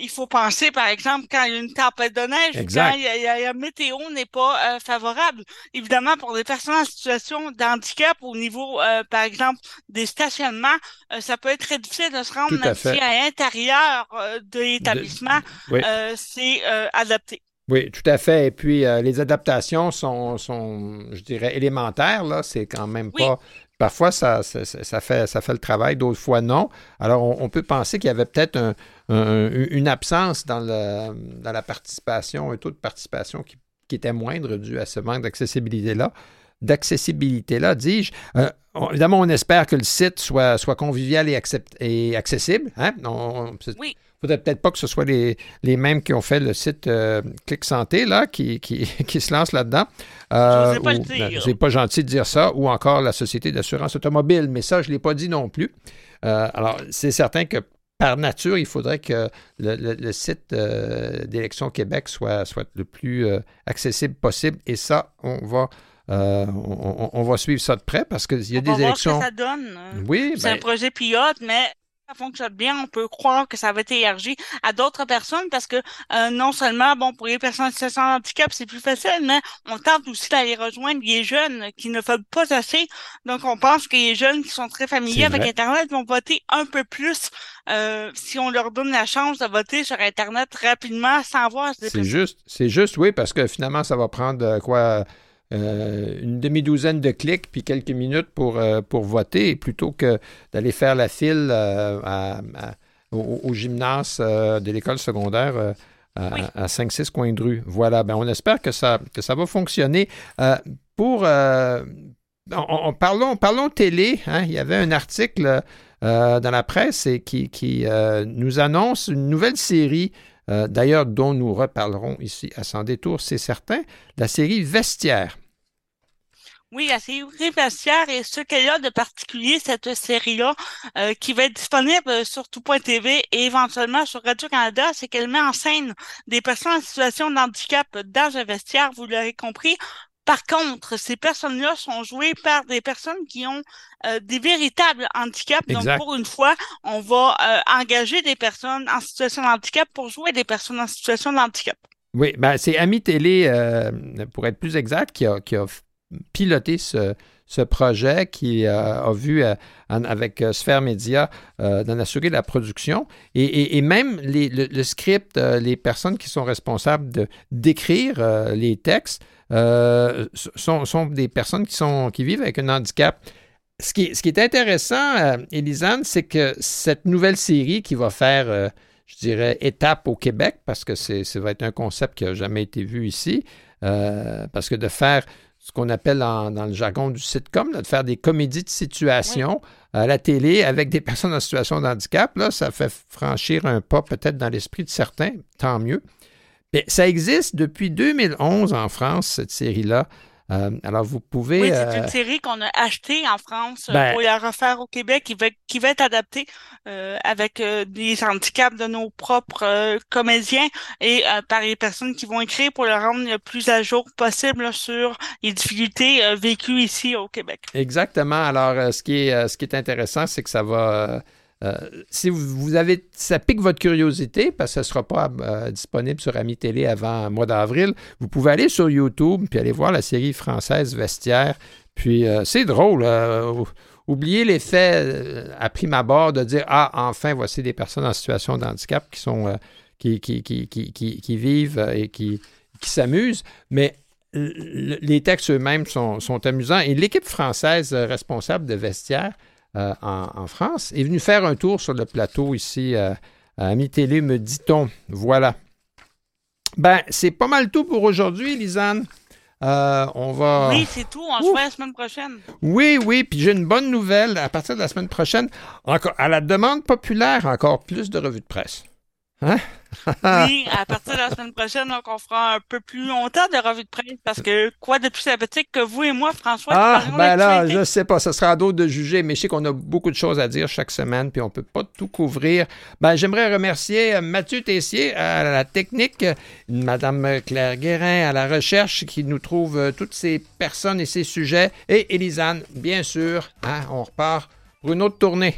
il faut penser, par exemple, quand il y a une tempête de neige, quand il y a, la météo n'est pas favorable. Évidemment, pour les personnes en situation de handicap, au niveau, par exemple, des stationnements, euh, ça peut être très difficile de se rendre même si à l'intérieur euh, de l'établissement, euh, c'est adapté. Oui, tout à fait. Et puis, les adaptations sont, sont, je dirais, élémentaires. Là, c'est quand même pas. Parfois, ça, ça, fait, ça fait le travail, d'autres fois non. Alors, on, peut penser qu'il y avait peut-être une absence dans, le, dans la participation, un taux de participation qui, qui était moindre dû à ce manque d'accessibilité-là d'accessibilité-là, dis-je. Euh, évidemment, on espère que le site soit, soit convivial et, et accessible. Hein? oui. faudrait peut-être pas que ce soit les, les, mêmes qui ont fait le site euh, Clic Santé, là, qui, qui, [laughs] qui se lancent là-dedans. Euh, pas le ben, C'est pas gentil de dire ça, ou encore la Société d'assurance automobile, mais ça, je ne l'ai pas dit non plus. Euh, alors, c'est certain que par nature, il faudrait que le, site d'Élection Québec soit, soit le plus accessible possible, et ça, on va euh, on, va suivre ça de près parce qu'il y a des élections. Voir ce que ça donne. Oui, c'est un ben projet pilote, mais ça fonctionne bien, on peut croire que ça va être élargi à d'autres personnes parce que euh, non seulement, bon, pour les personnes en situation de handicap, c'est plus facile, mais on tente aussi d'aller rejoindre les jeunes qui ne veulent pas assez. Donc, on pense que les jeunes qui sont très familiers avec Internet vont voter un peu plus euh, si on leur donne la chance de voter sur Internet rapidement sans voir. C'est juste, c'est juste, oui, parce que finalement, ça va prendre quoi euh, une demi-douzaine de clics puis quelques minutes pour, euh, pour voter, plutôt que d'aller faire la file euh, au, gymnase de l'école secondaire à, 5-6 coins de rue. Voilà, ben on espère que ça, que ça va fonctionner. pour on, parlons, parlons télé, hein. il y avait un article dans la presse qui, qui nous annonce une nouvelle série d'ailleurs dont nous reparlerons ici à Sans détour, c'est certain, la série Vestiaire. Oui, série Vestiaire et ce qu'elle a de particulier, cette série-là, euh, qui va être disponible sur tout.tv et éventuellement sur Radio-Canada, c'est qu'elle met en scène des personnes en situation de handicap dans un vestiaire, vous l'aurez compris. Par contre, ces personnes-là sont jouées par des personnes qui ont euh, des véritables handicaps. Donc, pour une fois, on va euh, engager des personnes en situation de handicap pour jouer des personnes en situation de handicap. Oui, ben c'est Ami Télé, pour être plus exact, qui a, qui a piloter ce, projet qui euh, a vu euh, avec euh, Sphère Média d'en assurer la production. Et, même le, script, les personnes qui sont responsables de, d'écrire les textes sont, des personnes qui, vivent avec un handicap. Ce qui, est intéressant, Elisane, c'est que cette nouvelle série qui va faire, je dirais, étape au Québec, parce que c'est, ça va être un concept qui n'a jamais été vu ici, parce que de faire ce qu'on appelle dans le jargon du sitcom, de faire des comédies de situation à la télé avec des [laughs] personnes en situation de handicap. Là, ça fait franchir un pas peut-être dans l'esprit de certains, tant mieux. Mais ça existe depuis 2011 en France, cette série-là. Euh, alors, vous pouvez. Oui, c'est une série qu'on a achetée en France ben pour la refaire au Québec, qui va, qui va être adaptée avec des handicaps de nos propres comédiens et par les personnes qui vont écrire pour le rendre le plus à jour possible sur les difficultés vécues ici au Québec. Exactement. Alors, ce, qui est, ce qui est intéressant, c'est que ça va euh, si vous, avez, ça pique votre curiosité, parce que ce ne sera pas euh, disponible sur Ami Télé avant le mois d'avril, vous pouvez aller sur YouTube puis aller voir la série française Vestiaire. Puis euh, c'est drôle. oubliez l'effet à prime abord de dire Ah, enfin, voici des personnes en situation de handicap qui sont qui, qui, qui, qui, vivent et qui, qui s'amusent. Mais les textes eux-mêmes sont, sont amusants. Et l'équipe française responsable de Vestiaire euh, en, France, est venu faire un tour sur le plateau ici euh, à Ami-Télé, me dit-on. Voilà. Ben, c'est pas mal tout pour aujourd'hui, Lisanne. Euh, on va. Oui, c'est tout. On se voit la semaine prochaine. Oui, oui. Puis j'ai une bonne nouvelle. À partir de la semaine prochaine, encore, à la demande populaire, encore plus de revues de presse. Hein? oui, à partir de la semaine prochaine, donc on fera un peu plus longtemps de revue de presse parce que quoi de plus sympathique que vous et moi, François? Ah, ben là, je sais pas, ce sera à d'autres de juger, mais je sais qu'on a beaucoup de choses à dire chaque semaine, puis on peut pas tout couvrir. Ben, j'aimerais remercier euh, Mathieu Tessier à la technique, Madame Claire Guérin à la recherche qui nous trouve euh, toutes ces personnes et ces sujets, et Élisane, bien sûr. Hein, on repart pour une autre tournée.